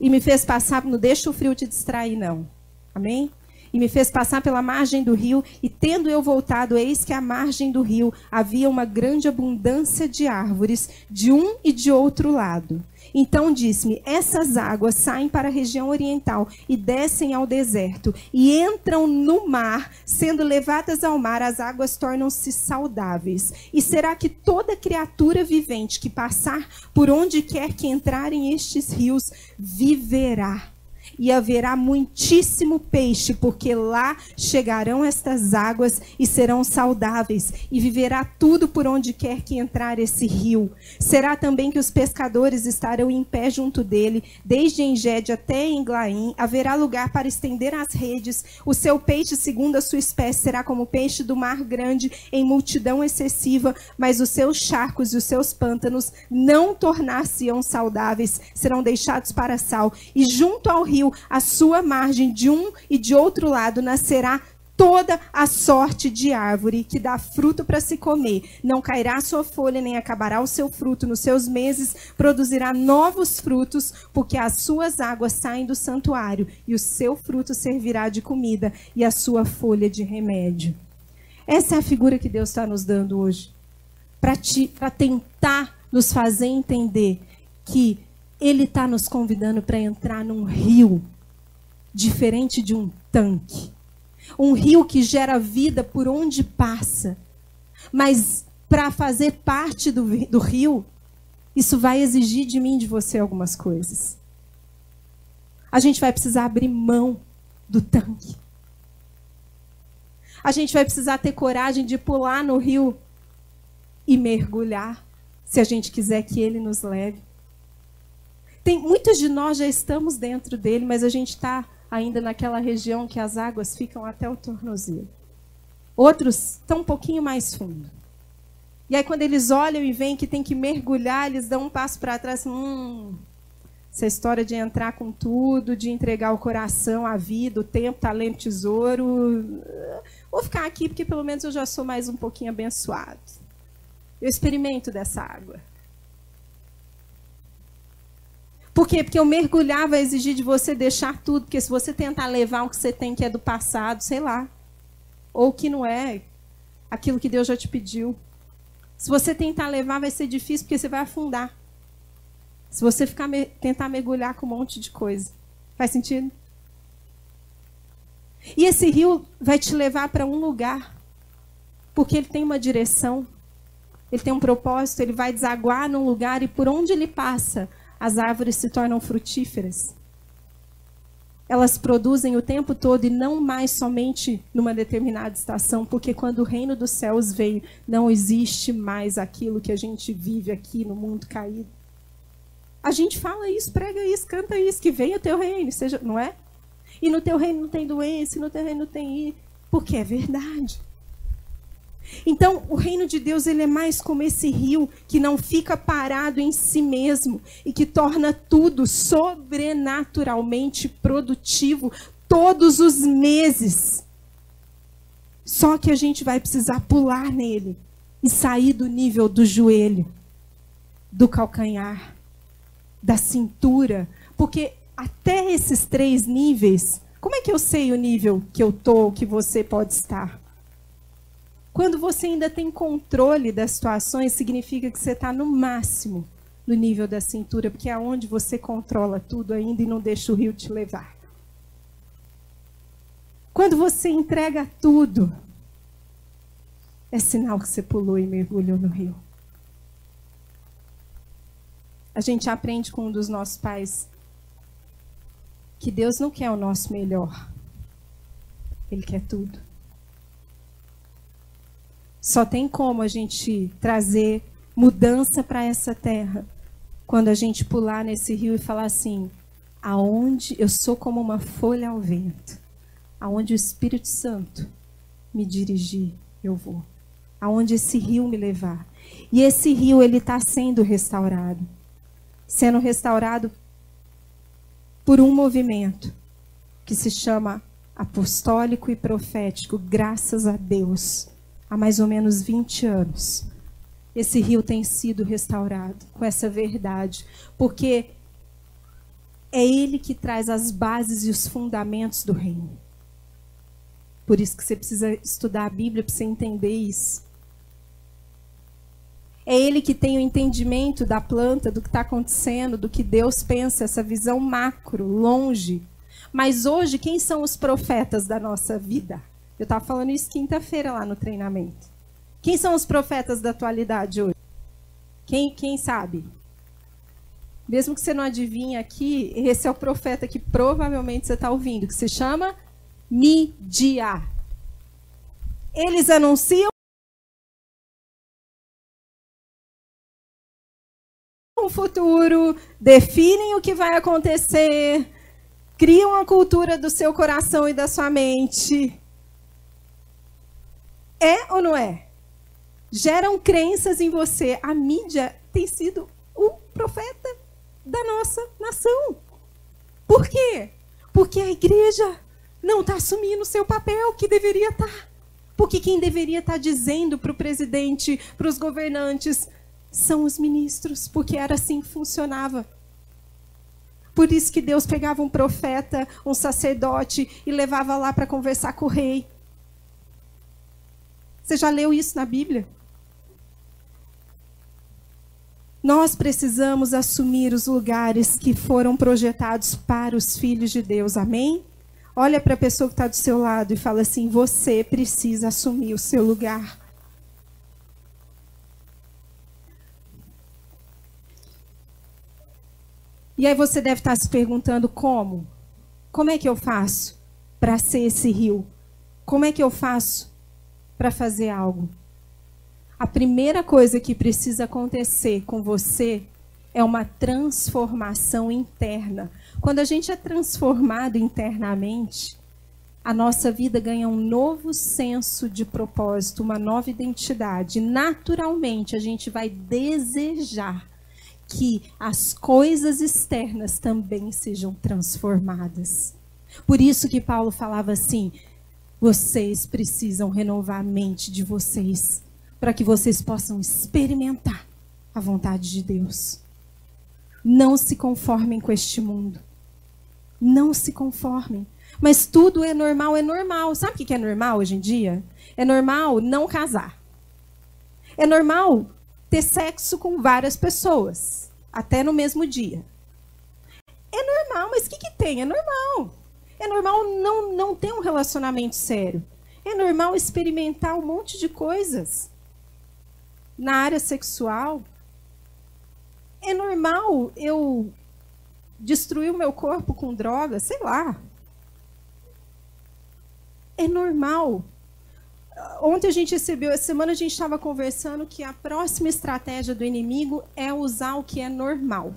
E me fez passar, não deixa o frio te distrair, não. Amém? E me fez passar pela margem do rio, e tendo eu voltado, eis que à margem do rio havia uma grande abundância de árvores, de um e de outro lado. Então disse-me: Essas águas saem para a região oriental e descem ao deserto e entram no mar, sendo levadas ao mar, as águas tornam-se saudáveis. E será que toda criatura vivente que passar por onde quer que entrarem estes rios viverá? E haverá muitíssimo peixe, porque lá chegarão estas águas e serão saudáveis, e viverá tudo por onde quer que entrar esse rio. Será também que os pescadores estarão em pé junto dele, desde Engede até Englaim, haverá lugar para estender as redes. O seu peixe, segundo a sua espécie, será como o peixe do mar grande, em multidão excessiva, mas os seus charcos e os seus pântanos não tornar-se-ão saudáveis, serão deixados para sal, e junto ao rio a sua margem de um e de outro lado nascerá toda a sorte de árvore que dá fruto para se comer. Não cairá a sua folha, nem acabará o seu fruto. Nos seus meses produzirá novos frutos, porque as suas águas saem do santuário, e o seu fruto servirá de comida, e a sua folha de remédio. Essa é a figura que Deus está nos dando hoje. Para tentar nos fazer entender que ele está nos convidando para entrar num rio diferente de um tanque. Um rio que gera vida por onde passa. Mas para fazer parte do, do rio, isso vai exigir de mim, de você, algumas coisas. A gente vai precisar abrir mão do tanque. A gente vai precisar ter coragem de pular no rio e mergulhar, se a gente quiser que ele nos leve. Tem, muitos de nós já estamos dentro dele, mas a gente está ainda naquela região que as águas ficam até o tornozelo. Outros estão um pouquinho mais fundo. E aí, quando eles olham e veem que tem que mergulhar, eles dão um passo para trás. Hum, essa história de entrar com tudo, de entregar o coração, a vida, o tempo, talento, tesouro. Vou ficar aqui porque pelo menos eu já sou mais um pouquinho abençoado. Eu experimento dessa água. Por quê? Porque o mergulhar vai exigir de você deixar tudo, porque se você tentar levar o que você tem que é do passado, sei lá, ou que não é aquilo que Deus já te pediu. Se você tentar levar, vai ser difícil, porque você vai afundar. Se você ficar tentar mergulhar com um monte de coisa. Faz sentido? E esse rio vai te levar para um lugar, porque ele tem uma direção, ele tem um propósito, ele vai desaguar num lugar e por onde ele passa, as árvores se tornam frutíferas. Elas produzem o tempo todo e não mais somente numa determinada estação, porque quando o reino dos céus veio, não existe mais aquilo que a gente vive aqui no mundo caído. A gente fala isso, prega isso, canta isso, que venha o teu reino, seja, não é? E no teu reino não tem doença, no teu reino não tem. Porque é verdade. Então, o reino de Deus ele é mais como esse rio que não fica parado em si mesmo e que torna tudo sobrenaturalmente produtivo todos os meses. Só que a gente vai precisar pular nele e sair do nível do joelho, do calcanhar, da cintura, porque até esses três níveis, como é que eu sei o nível que eu tô, que você pode estar? Quando você ainda tem controle das situações, significa que você está no máximo no nível da cintura, porque é onde você controla tudo ainda e não deixa o rio te levar. Quando você entrega tudo, é sinal que você pulou e mergulhou no rio. A gente aprende com um dos nossos pais que Deus não quer o nosso melhor. Ele quer tudo. Só tem como a gente trazer mudança para essa terra quando a gente pular nesse rio e falar assim: aonde eu sou como uma folha ao vento, aonde o Espírito Santo me dirigir, eu vou. Aonde esse rio me levar. E esse rio ele está sendo restaurado, sendo restaurado por um movimento que se chama apostólico e profético, graças a Deus, há mais ou menos 20 anos. Esse rio tem sido restaurado com essa verdade, porque é ele que traz as bases e os fundamentos do reino. Por isso que você precisa estudar a Bíblia para você entender isso. É ele que tem o entendimento da planta, do que está acontecendo, do que Deus pensa, essa visão macro, longe. Mas hoje, quem são os profetas da nossa vida? Eu estava falando isso quinta-feira lá no treinamento. Quem são os profetas da atualidade hoje? Quem, quem sabe? Mesmo que você não adivinhe aqui, esse é o profeta que provavelmente você está ouvindo, que se chama Midia. Eles anunciam o futuro, definem o que vai acontecer, criam a cultura do seu coração e da sua mente. É ou não é? Geram crenças em você. A mídia tem sido o profeta da nossa nação. Por quê? Porque a igreja não está assumindo o seu papel que deveria estar. Tá. Porque quem deveria estar tá dizendo para o presidente, para os governantes, são os ministros, porque era assim que funcionava. Por isso que Deus pegava um profeta, um sacerdote e levava lá para conversar com o rei. Você já leu isso na Bíblia? Nós precisamos assumir os lugares que foram projetados para os filhos de Deus. Amém? Olha para a pessoa que está do seu lado e fala assim: você precisa assumir o seu lugar. E aí você deve estar se perguntando como? Como é que eu faço para ser esse rio? Como é que eu faço para fazer algo? A primeira coisa que precisa acontecer com você é uma transformação interna. Quando a gente é transformado internamente, a nossa vida ganha um novo senso de propósito, uma nova identidade. Naturalmente, a gente vai desejar que as coisas externas também sejam transformadas. Por isso que Paulo falava assim: vocês precisam renovar a mente de vocês, para que vocês possam experimentar a vontade de Deus. Não se conformem com este mundo. Não se conformem. Mas tudo é normal, é normal. Sabe o que é normal hoje em dia? É normal não casar. É normal ter sexo com várias pessoas, até no mesmo dia. É normal, mas o que, que tem? É normal. É normal não, não ter um relacionamento sério. É normal experimentar um monte de coisas na área sexual. É normal eu destruir o meu corpo com droga, sei lá. É normal. Ontem a gente recebeu, essa semana a gente estava conversando que a próxima estratégia do inimigo é usar o que é normal.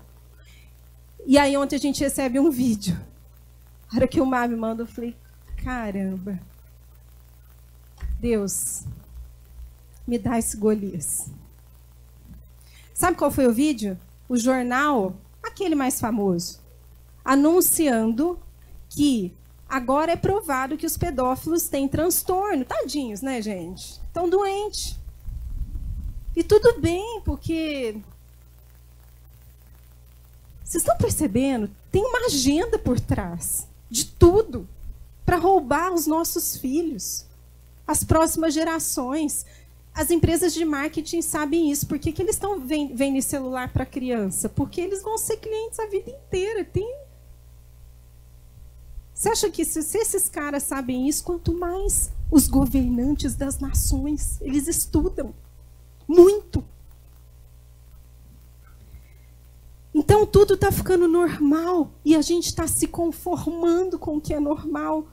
E aí ontem a gente recebe um vídeo. A hora que o Mar me manda, eu falei, caramba. Deus, me dá esse Golias. Sabe qual foi o vídeo? O jornal, aquele mais famoso, anunciando que agora é provado que os pedófilos têm transtorno. Tadinhos, né, gente? Estão doentes. E tudo bem, porque vocês estão percebendo? Tem uma agenda por trás de tudo para roubar os nossos filhos, as próximas gerações. As empresas de marketing sabem isso. Por que, que eles estão vendendo celular para criança? Porque eles vão ser clientes a vida inteira. Tem... Você acha que se, se esses caras sabem isso, quanto mais os governantes das nações, eles estudam muito. Então tudo está ficando normal e a gente está se conformando com o que é normal.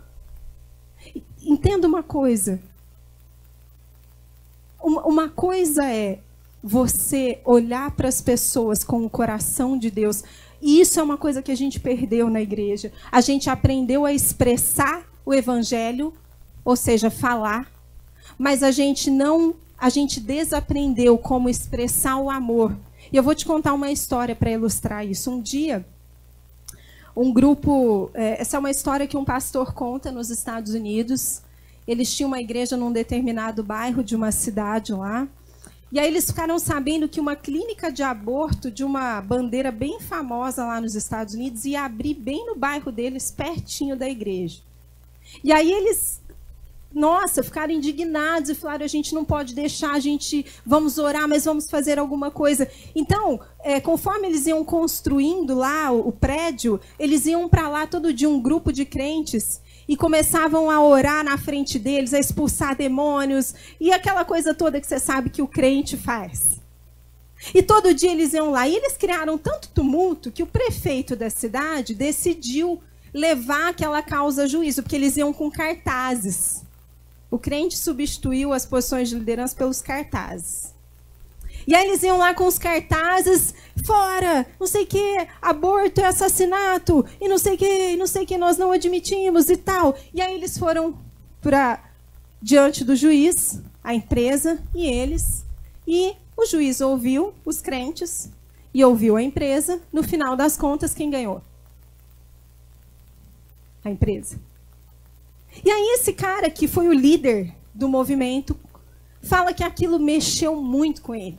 Entenda uma coisa. Uma, coisa é você olhar para as pessoas com o coração de Deus. E isso é uma coisa que a gente perdeu na igreja. A gente aprendeu a expressar o evangelho, ou seja, falar, mas a gente não, a gente desaprendeu como expressar o amor e eu vou te contar uma história para ilustrar isso. Um dia, um grupo. É, essa é uma história que um pastor conta nos Estados Unidos. Eles tinham uma igreja num determinado bairro de uma cidade lá. E aí eles ficaram sabendo que uma clínica de aborto de uma bandeira bem famosa lá nos Estados Unidos ia abrir bem no bairro deles, pertinho da igreja. E aí eles nossa, ficaram indignados e falaram: a gente não pode deixar, a gente vamos orar, mas vamos fazer alguma coisa. Então, é, conforme eles iam construindo lá o, o prédio, eles iam para lá todo dia um grupo de crentes e começavam a orar na frente deles, a expulsar demônios e aquela coisa toda que você sabe que o crente faz. E todo dia eles iam lá. E eles criaram tanto tumulto que o prefeito da cidade decidiu levar aquela causa a juízo, porque eles iam com cartazes. O crente substituiu as posições de liderança pelos cartazes. E aí eles iam lá com os cartazes, fora, não sei o que, aborto é assassinato, e não sei o que, não sei o que, nós não admitimos e tal. E aí eles foram para diante do juiz, a empresa e eles, e o juiz ouviu os crentes e ouviu a empresa. No final das contas, quem ganhou? A empresa. E aí esse cara que foi o líder do movimento fala que aquilo mexeu muito com ele.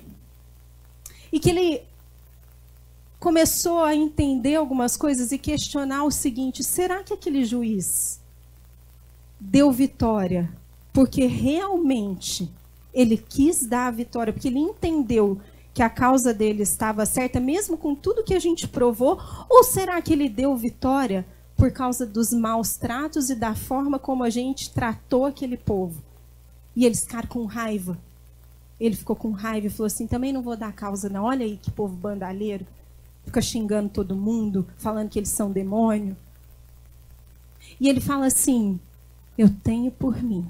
E que ele começou a entender algumas coisas e questionar o seguinte: será que aquele juiz deu vitória porque realmente ele quis dar a vitória, porque ele entendeu que a causa dele estava certa, mesmo com tudo que a gente provou? Ou será que ele deu vitória por causa dos maus tratos e da forma como a gente tratou aquele povo. E eles ficaram com raiva. Ele ficou com raiva e falou assim: também não vou dar causa, não. Olha aí que povo bandalheiro. Fica xingando todo mundo, falando que eles são demônio. E ele fala assim: Eu tenho por mim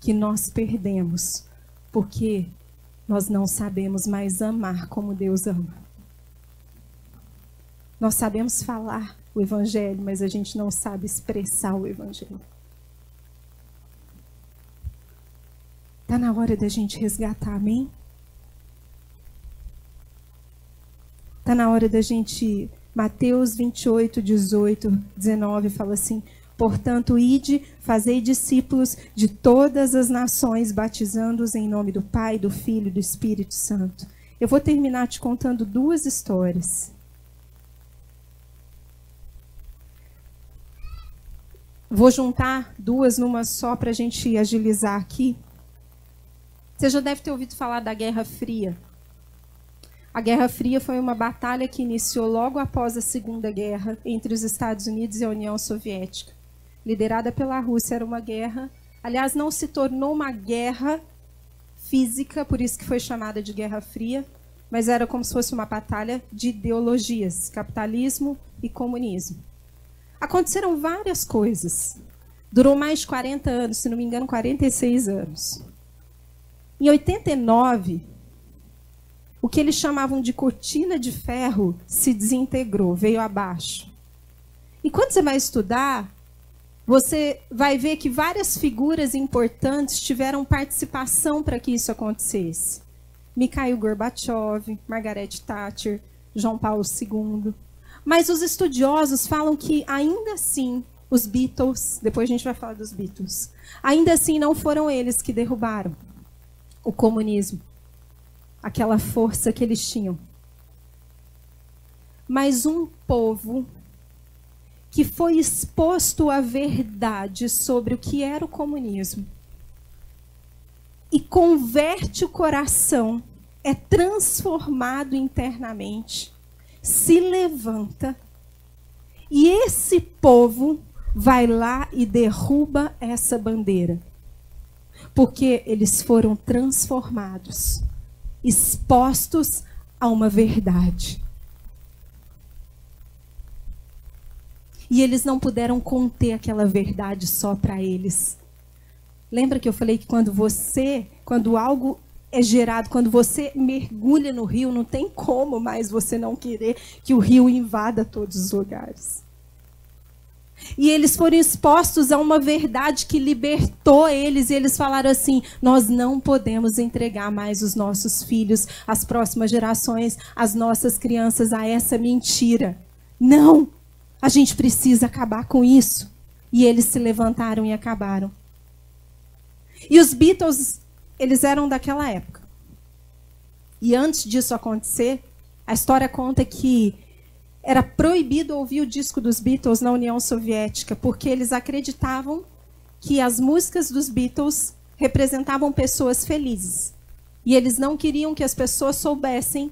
que nós perdemos, porque nós não sabemos mais amar como Deus ama. Nós sabemos falar, o Evangelho, mas a gente não sabe expressar o Evangelho. Está na hora da gente resgatar, amém? Está na hora da gente. Mateus 28, 18, 19 fala assim: Portanto, ide, fazei discípulos de todas as nações, batizando-os em nome do Pai, do Filho e do Espírito Santo. Eu vou terminar te contando duas histórias Vou juntar duas numa só para a gente agilizar aqui. Você já deve ter ouvido falar da Guerra Fria. A Guerra Fria foi uma batalha que iniciou logo após a Segunda Guerra entre os Estados Unidos e a União Soviética. Liderada pela Rússia, era uma guerra. Aliás, não se tornou uma guerra física, por isso que foi chamada de Guerra Fria, mas era como se fosse uma batalha de ideologias, capitalismo e comunismo. Aconteceram várias coisas. Durou mais de 40 anos, se não me engano, 46 anos. Em 89, o que eles chamavam de cortina de ferro se desintegrou, veio abaixo. E quando você vai estudar, você vai ver que várias figuras importantes tiveram participação para que isso acontecesse. Mikhail Gorbachev, Margaret Thatcher, João Paulo II. Mas os estudiosos falam que ainda assim os Beatles, depois a gente vai falar dos Beatles, ainda assim não foram eles que derrubaram o comunismo aquela força que eles tinham. Mas um povo que foi exposto à verdade sobre o que era o comunismo e converte o coração, é transformado internamente, se levanta e esse povo vai lá e derruba essa bandeira. Porque eles foram transformados expostos a uma verdade. E eles não puderam conter aquela verdade só para eles. Lembra que eu falei que quando você, quando algo é gerado, quando você mergulha no rio, não tem como mais você não querer que o rio invada todos os lugares. E eles foram expostos a uma verdade que libertou eles. E eles falaram assim: nós não podemos entregar mais os nossos filhos, as próximas gerações, as nossas crianças a essa mentira. Não! A gente precisa acabar com isso. E eles se levantaram e acabaram. E os Beatles, eles eram daquela época. E antes disso acontecer, a história conta que era proibido ouvir o disco dos Beatles na União Soviética, porque eles acreditavam que as músicas dos Beatles representavam pessoas felizes. E eles não queriam que as pessoas soubessem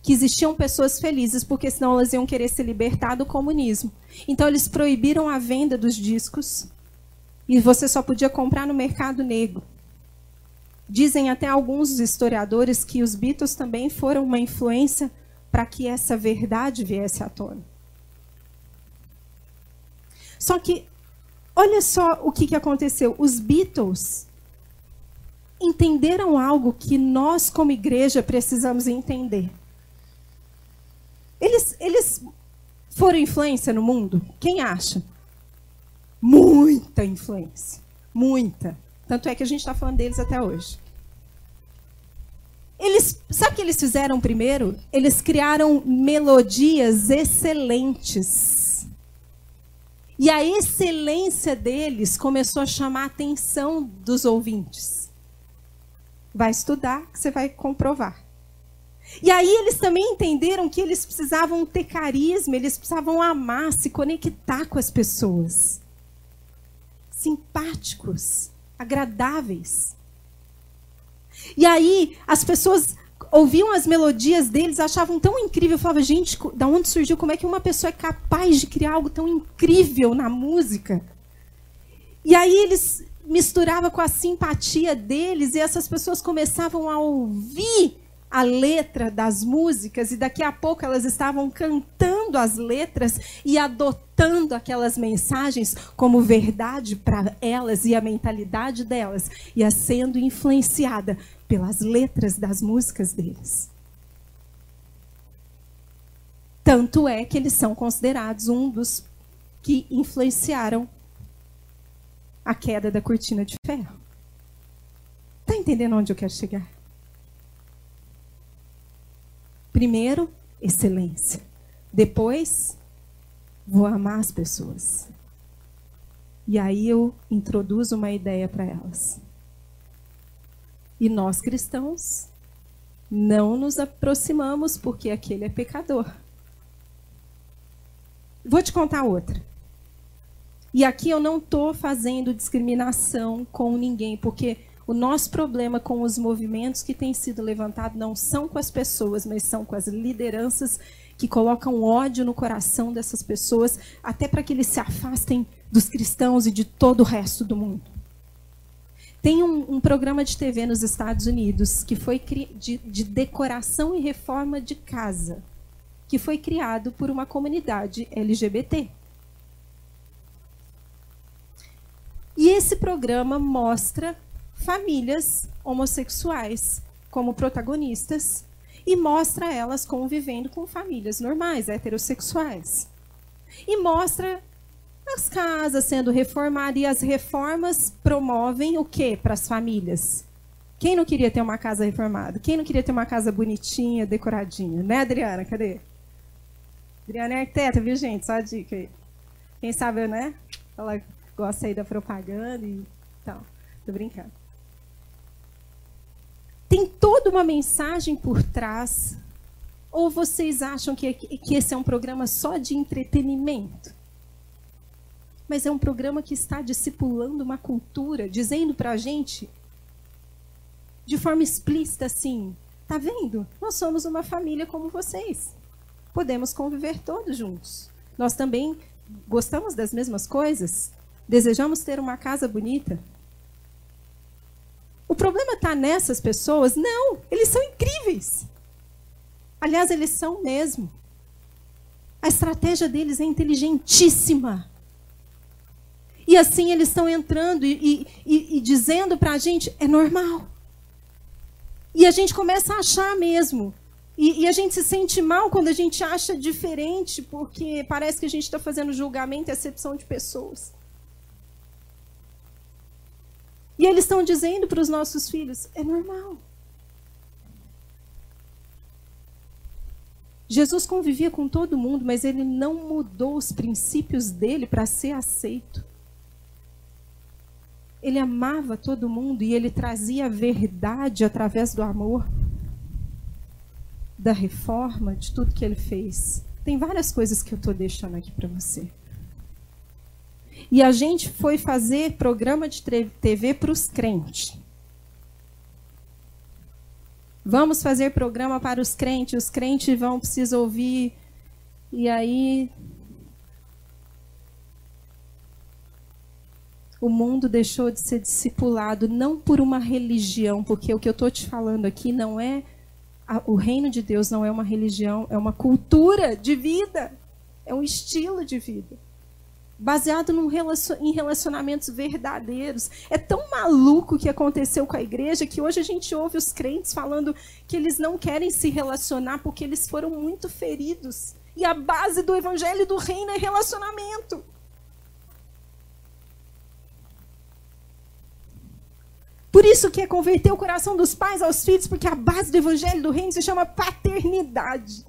que existiam pessoas felizes, porque senão elas iam querer se libertar do comunismo. Então eles proibiram a venda dos discos e você só podia comprar no mercado negro. Dizem até alguns historiadores que os Beatles também foram uma influência para que essa verdade viesse à tona. Só que, olha só o que, que aconteceu. Os Beatles entenderam algo que nós, como igreja, precisamos entender. Eles, eles foram influência no mundo? Quem acha? Muita influência. Muita. Tanto é que a gente está falando deles até hoje. Eles, sabe o que eles fizeram primeiro? Eles criaram melodias excelentes. E a excelência deles começou a chamar a atenção dos ouvintes. Vai estudar que você vai comprovar. E aí eles também entenderam que eles precisavam ter carisma, eles precisavam amar, se conectar com as pessoas. Simpáticos, agradáveis. E aí as pessoas ouviam as melodias deles, achavam tão incrível, falavam, gente, da onde surgiu? Como é que uma pessoa é capaz de criar algo tão incrível na música? E aí eles misturavam com a simpatia deles e essas pessoas começavam a ouvir a letra das músicas e daqui a pouco elas estavam cantando as letras e adotando aquelas mensagens como verdade para elas e a mentalidade delas ia sendo influenciada pelas letras das músicas deles. Tanto é que eles são considerados um dos que influenciaram a queda da cortina de ferro. Está entendendo onde eu quero chegar? Primeiro, excelência. Depois, vou amar as pessoas. E aí eu introduzo uma ideia para elas. E nós cristãos não nos aproximamos porque aquele é pecador. Vou te contar outra. E aqui eu não estou fazendo discriminação com ninguém, porque o nosso problema com os movimentos que têm sido levantados não são com as pessoas, mas são com as lideranças que colocam ódio no coração dessas pessoas, até para que eles se afastem dos cristãos e de todo o resto do mundo. Tem um, um programa de TV nos Estados Unidos que foi de, de decoração e reforma de casa, que foi criado por uma comunidade LGBT. E esse programa mostra famílias homossexuais como protagonistas e mostra elas convivendo com famílias normais, heterossexuais. E mostra as casas sendo reformadas e as reformas promovem o que para as famílias? Quem não queria ter uma casa reformada? Quem não queria ter uma casa bonitinha, decoradinha? Né, Adriana? Cadê? Adriana é arquiteta, viu, gente? Só a dica aí. Quem sabe, né? Ela gosta aí da propaganda e tal. Tô brincando tem toda uma mensagem por trás? Ou vocês acham que, que esse é um programa só de entretenimento? Mas é um programa que está discipulando uma cultura, dizendo para a gente, de forma explícita assim: tá vendo? Nós somos uma família como vocês. Podemos conviver todos juntos. Nós também gostamos das mesmas coisas. Desejamos ter uma casa bonita. O problema está nessas pessoas? Não, eles são incríveis. Aliás, eles são mesmo. A estratégia deles é inteligentíssima. E assim eles estão entrando e, e, e dizendo para a gente: é normal. E a gente começa a achar mesmo. E, e, a gente se sente mal quando a gente acha diferente, porque parece que a gente está fazendo julgamento e acepção de pessoas. E eles estão dizendo para os nossos filhos: é normal. Jesus convivia com todo mundo, mas ele não mudou os princípios dele para ser aceito. Ele amava todo mundo e ele trazia a verdade através do amor, da reforma, de tudo que ele fez. Tem várias coisas que eu estou deixando aqui para você. E a gente foi fazer programa de TV para os crentes. Vamos fazer programa para os crentes, os crentes vão precisar ouvir. E aí o mundo deixou de ser discipulado não por uma religião, porque o que eu estou te falando aqui não é o reino de Deus não é uma religião, é uma cultura de vida, é um estilo de vida baseado relacion, em relacionamentos verdadeiros. É tão maluco o que aconteceu com a igreja que hoje a gente ouve os crentes falando que eles não querem se relacionar porque eles foram muito feridos. E a base do evangelho do reino é relacionamento. Por isso que é converter o coração dos pais aos filhos, porque a base do evangelho do reino se chama paternidade.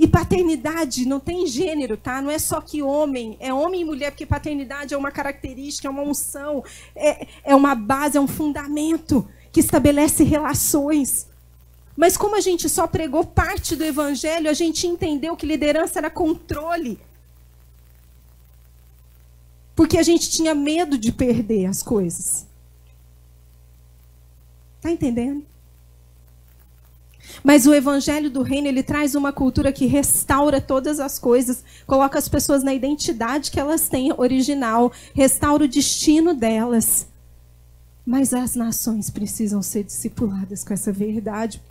E paternidade não tem gênero, tá? Não é só que homem, é homem e mulher, porque paternidade é uma característica, é uma unção, é, é uma base, é um fundamento que estabelece relações. Mas como a gente só pregou parte do evangelho, a gente entendeu que liderança era controle. Porque a gente tinha medo de perder as coisas. Tá entendendo? Mas o evangelho do reino, ele traz uma cultura que restaura todas as coisas, coloca as pessoas na identidade que elas têm original, restaura o destino delas. Mas as nações precisam ser discipuladas com essa verdade.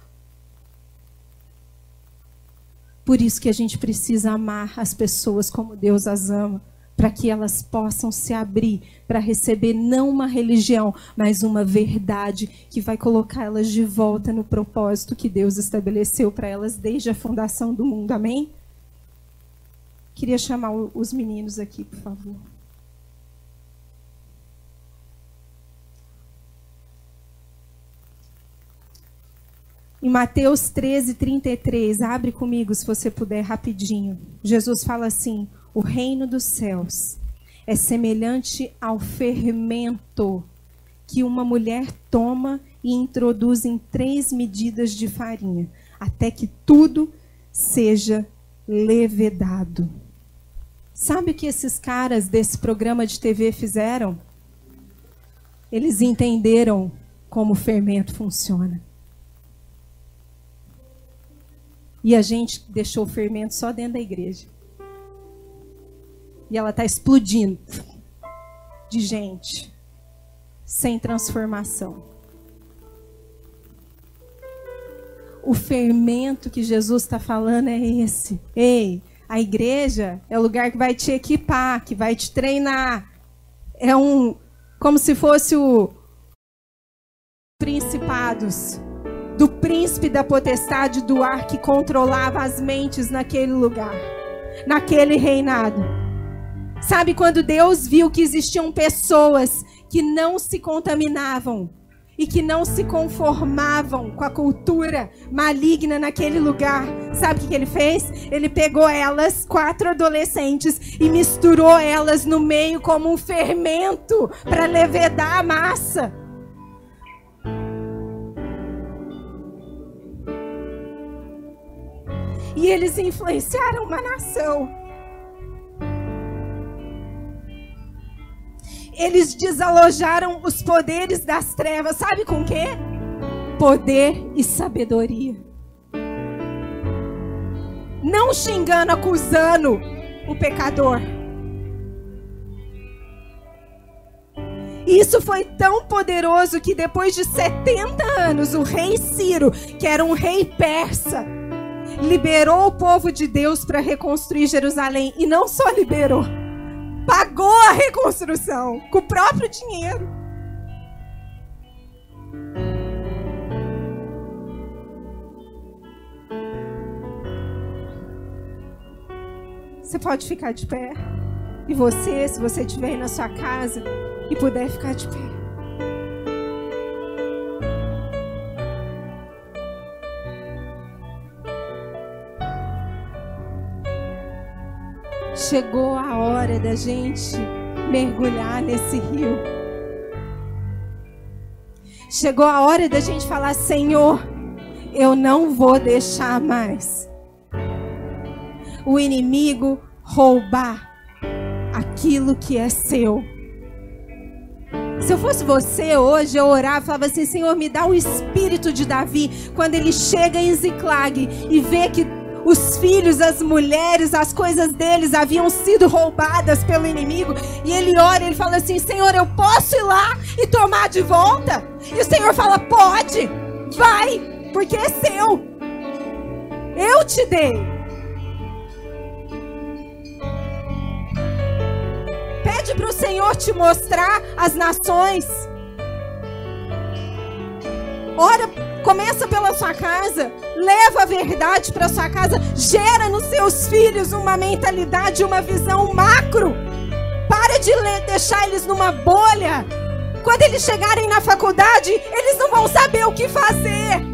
Por isso que a gente precisa amar as pessoas como Deus as ama para que elas possam se abrir para receber não uma religião, mas uma verdade que vai colocar elas de volta no propósito que Deus estabeleceu para elas desde a fundação do mundo. Amém? Queria chamar os meninos aqui, por favor. Em Mateus 13, 33, abre comigo se você puder, rapidinho. Jesus fala assim: o reino dos céus é semelhante ao fermento que uma mulher toma e introduz em três medidas de farinha, até que tudo seja levedado. Sabe o que esses caras desse programa de TV fizeram? Eles entenderam como o fermento funciona. E a gente deixou o fermento só dentro da igreja. E ela está explodindo de gente sem transformação. O fermento que Jesus está falando é esse. Ei, a igreja é o lugar que vai te equipar, que vai te treinar. É um como se fosse o principados do príncipe da potestade do ar que controlava as mentes naquele lugar, naquele reinado. Sabe quando Deus viu que existiam pessoas que não se contaminavam e que não se conformavam com a cultura maligna naquele lugar. Sabe o que ele fez? Ele pegou elas, quatro adolescentes, e misturou elas no meio como um fermento para levedar a massa. E eles influenciaram uma nação. Eles desalojaram os poderes das trevas. Sabe com quê? Poder e sabedoria. Não xingando, acusando o pecador. Isso foi tão poderoso que depois de 70 anos, o rei Ciro, que era um rei persa, liberou o povo de Deus para reconstruir Jerusalém. E não só liberou, pagou a reconstrução com o próprio dinheiro. Você pode ficar de pé. E você, se você estiver na sua casa e puder ficar de pé. Chegou a hora da gente mergulhar nesse rio. Chegou a hora da gente falar: Senhor, eu não vou deixar mais o inimigo roubar aquilo que é seu. Se eu fosse você hoje, eu orava e falava assim: Senhor, me dá o espírito de Davi. Quando ele chega em Ziclag e vê que os filhos, as mulheres, as coisas deles haviam sido roubadas pelo inimigo. E ele ora, ele fala assim: Senhor, eu posso ir lá e tomar de volta? E o Senhor fala: Pode, vai, porque é seu. Eu te dei. Pede para o Senhor te mostrar as nações. Ora Começa pela sua casa, leva a verdade para sua casa, gera nos seus filhos uma mentalidade, uma visão macro. Para de deixar eles numa bolha. Quando eles chegarem na faculdade, eles não vão saber o que fazer.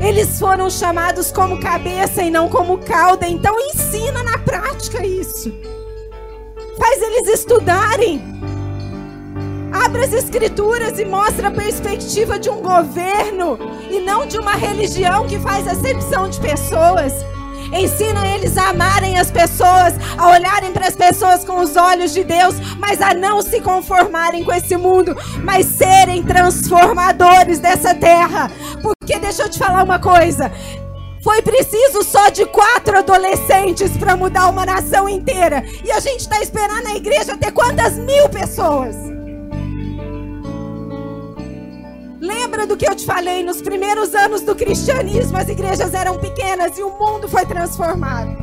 Eles foram chamados como cabeça e não como cauda, então ensina na prática isso. Faz eles estudarem. Abra as escrituras e mostra a perspectiva de um governo e não de uma religião que faz acepção de pessoas. Ensina eles a amarem as pessoas, a olharem para as pessoas com os olhos de Deus, mas a não se conformarem com esse mundo, mas serem transformadores dessa terra. Porque deixa eu te falar uma coisa: foi preciso só de quatro adolescentes para mudar uma nação inteira. E a gente está esperando na igreja ter quantas mil pessoas? Lembra do que eu te falei? Nos primeiros anos do cristianismo, as igrejas eram pequenas e o mundo foi transformado.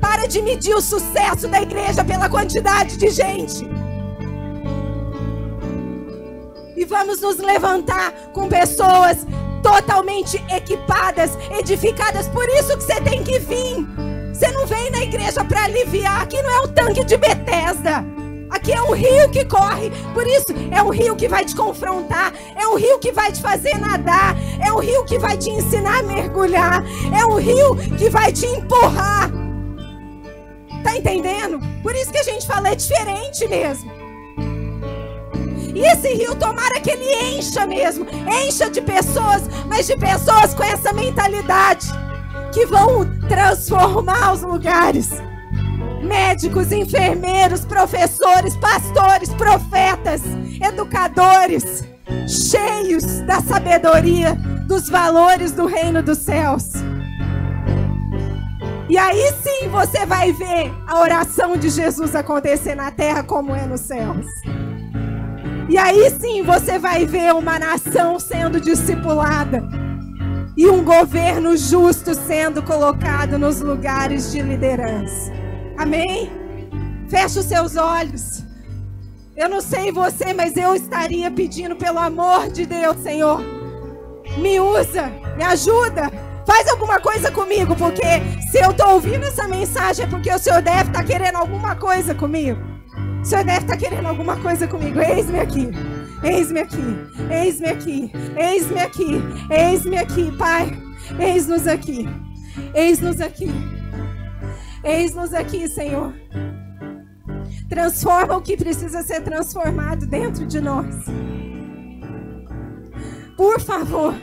Para de medir o sucesso da igreja pela quantidade de gente. E vamos nos levantar com pessoas totalmente equipadas, edificadas. Por isso que você tem que vir. Você não vem na igreja para aliviar. Aqui não é o tanque de Bethesda. Aqui é um rio que corre. Por isso, é um rio que vai te confrontar. É um rio que vai te fazer nadar. É um rio que vai te ensinar a mergulhar. É um rio que vai te empurrar. Tá entendendo? Por isso que a gente fala é diferente mesmo. E esse rio, tomara que ele encha mesmo. Encha de pessoas, mas de pessoas com essa mentalidade que vão transformar os lugares. Médicos, enfermeiros, professores, pastores, profetas, educadores, cheios da sabedoria, dos valores do reino dos céus. E aí sim você vai ver a oração de Jesus acontecer na terra como é nos céus. E aí sim você vai ver uma nação sendo discipulada e um governo justo sendo colocado nos lugares de liderança. Amém? Feche os seus olhos. Eu não sei você, mas eu estaria pedindo pelo amor de Deus, Senhor. Me usa, me ajuda. Faz alguma coisa comigo, porque se eu estou ouvindo essa mensagem é porque o Senhor deve estar tá querendo alguma coisa comigo. O Senhor deve estar tá querendo alguma coisa comigo. Eis-me aqui. Eis-me aqui. Eis-me aqui. Eis-me aqui. Eis-me aqui, Pai. Eis-nos aqui. Eis-nos aqui. Eis-nos aqui, Senhor. Transforma o que precisa ser transformado dentro de nós. Por favor.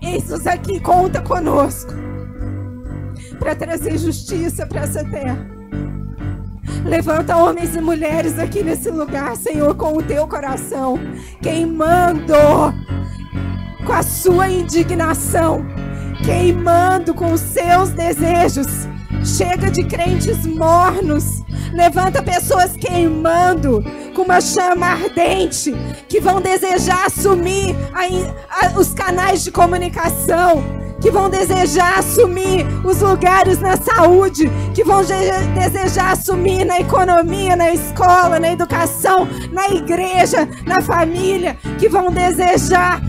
Eis-nos aqui, conta conosco. Para trazer justiça para essa terra. Levanta homens e mulheres aqui nesse lugar, Senhor, com o teu coração, queimando com a sua indignação, queimando com os seus desejos. Chega de crentes mornos. Levanta pessoas queimando com uma chama ardente que vão desejar assumir a, a, os canais de comunicação que vão desejar assumir os lugares na saúde, que vão desejar assumir na economia, na escola, na educação, na igreja, na família, que vão desejar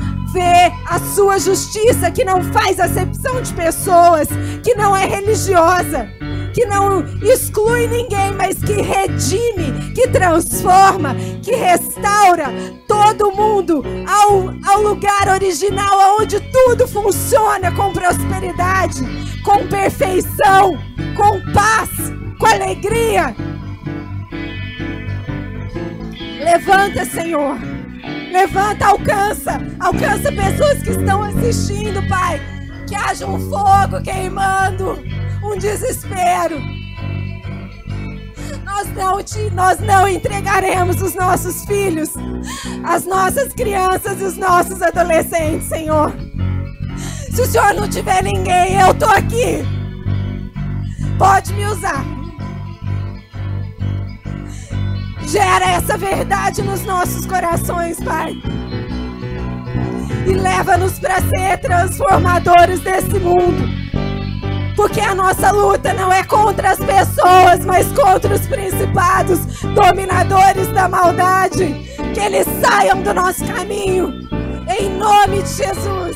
a sua justiça que não faz acepção de pessoas, que não é religiosa que não exclui ninguém, mas que redime, que transforma, que restaura todo mundo ao, ao lugar original, onde tudo funciona com prosperidade, com perfeição, com paz, com alegria. Levanta, Senhor. Levanta, alcança. Alcança pessoas que estão assistindo, Pai. Que haja um fogo queimando um desespero. Nós não, te, nós não entregaremos os nossos filhos, as nossas crianças e os nossos adolescentes, Senhor. Se o Senhor não tiver ninguém, eu tô aqui. Pode me usar. Gera essa verdade nos nossos corações, Pai. E leva-nos para ser transformadores desse mundo. Porque a nossa luta não é contra as pessoas, mas contra os principados, dominadores da maldade. Que eles saiam do nosso caminho. Em nome de Jesus.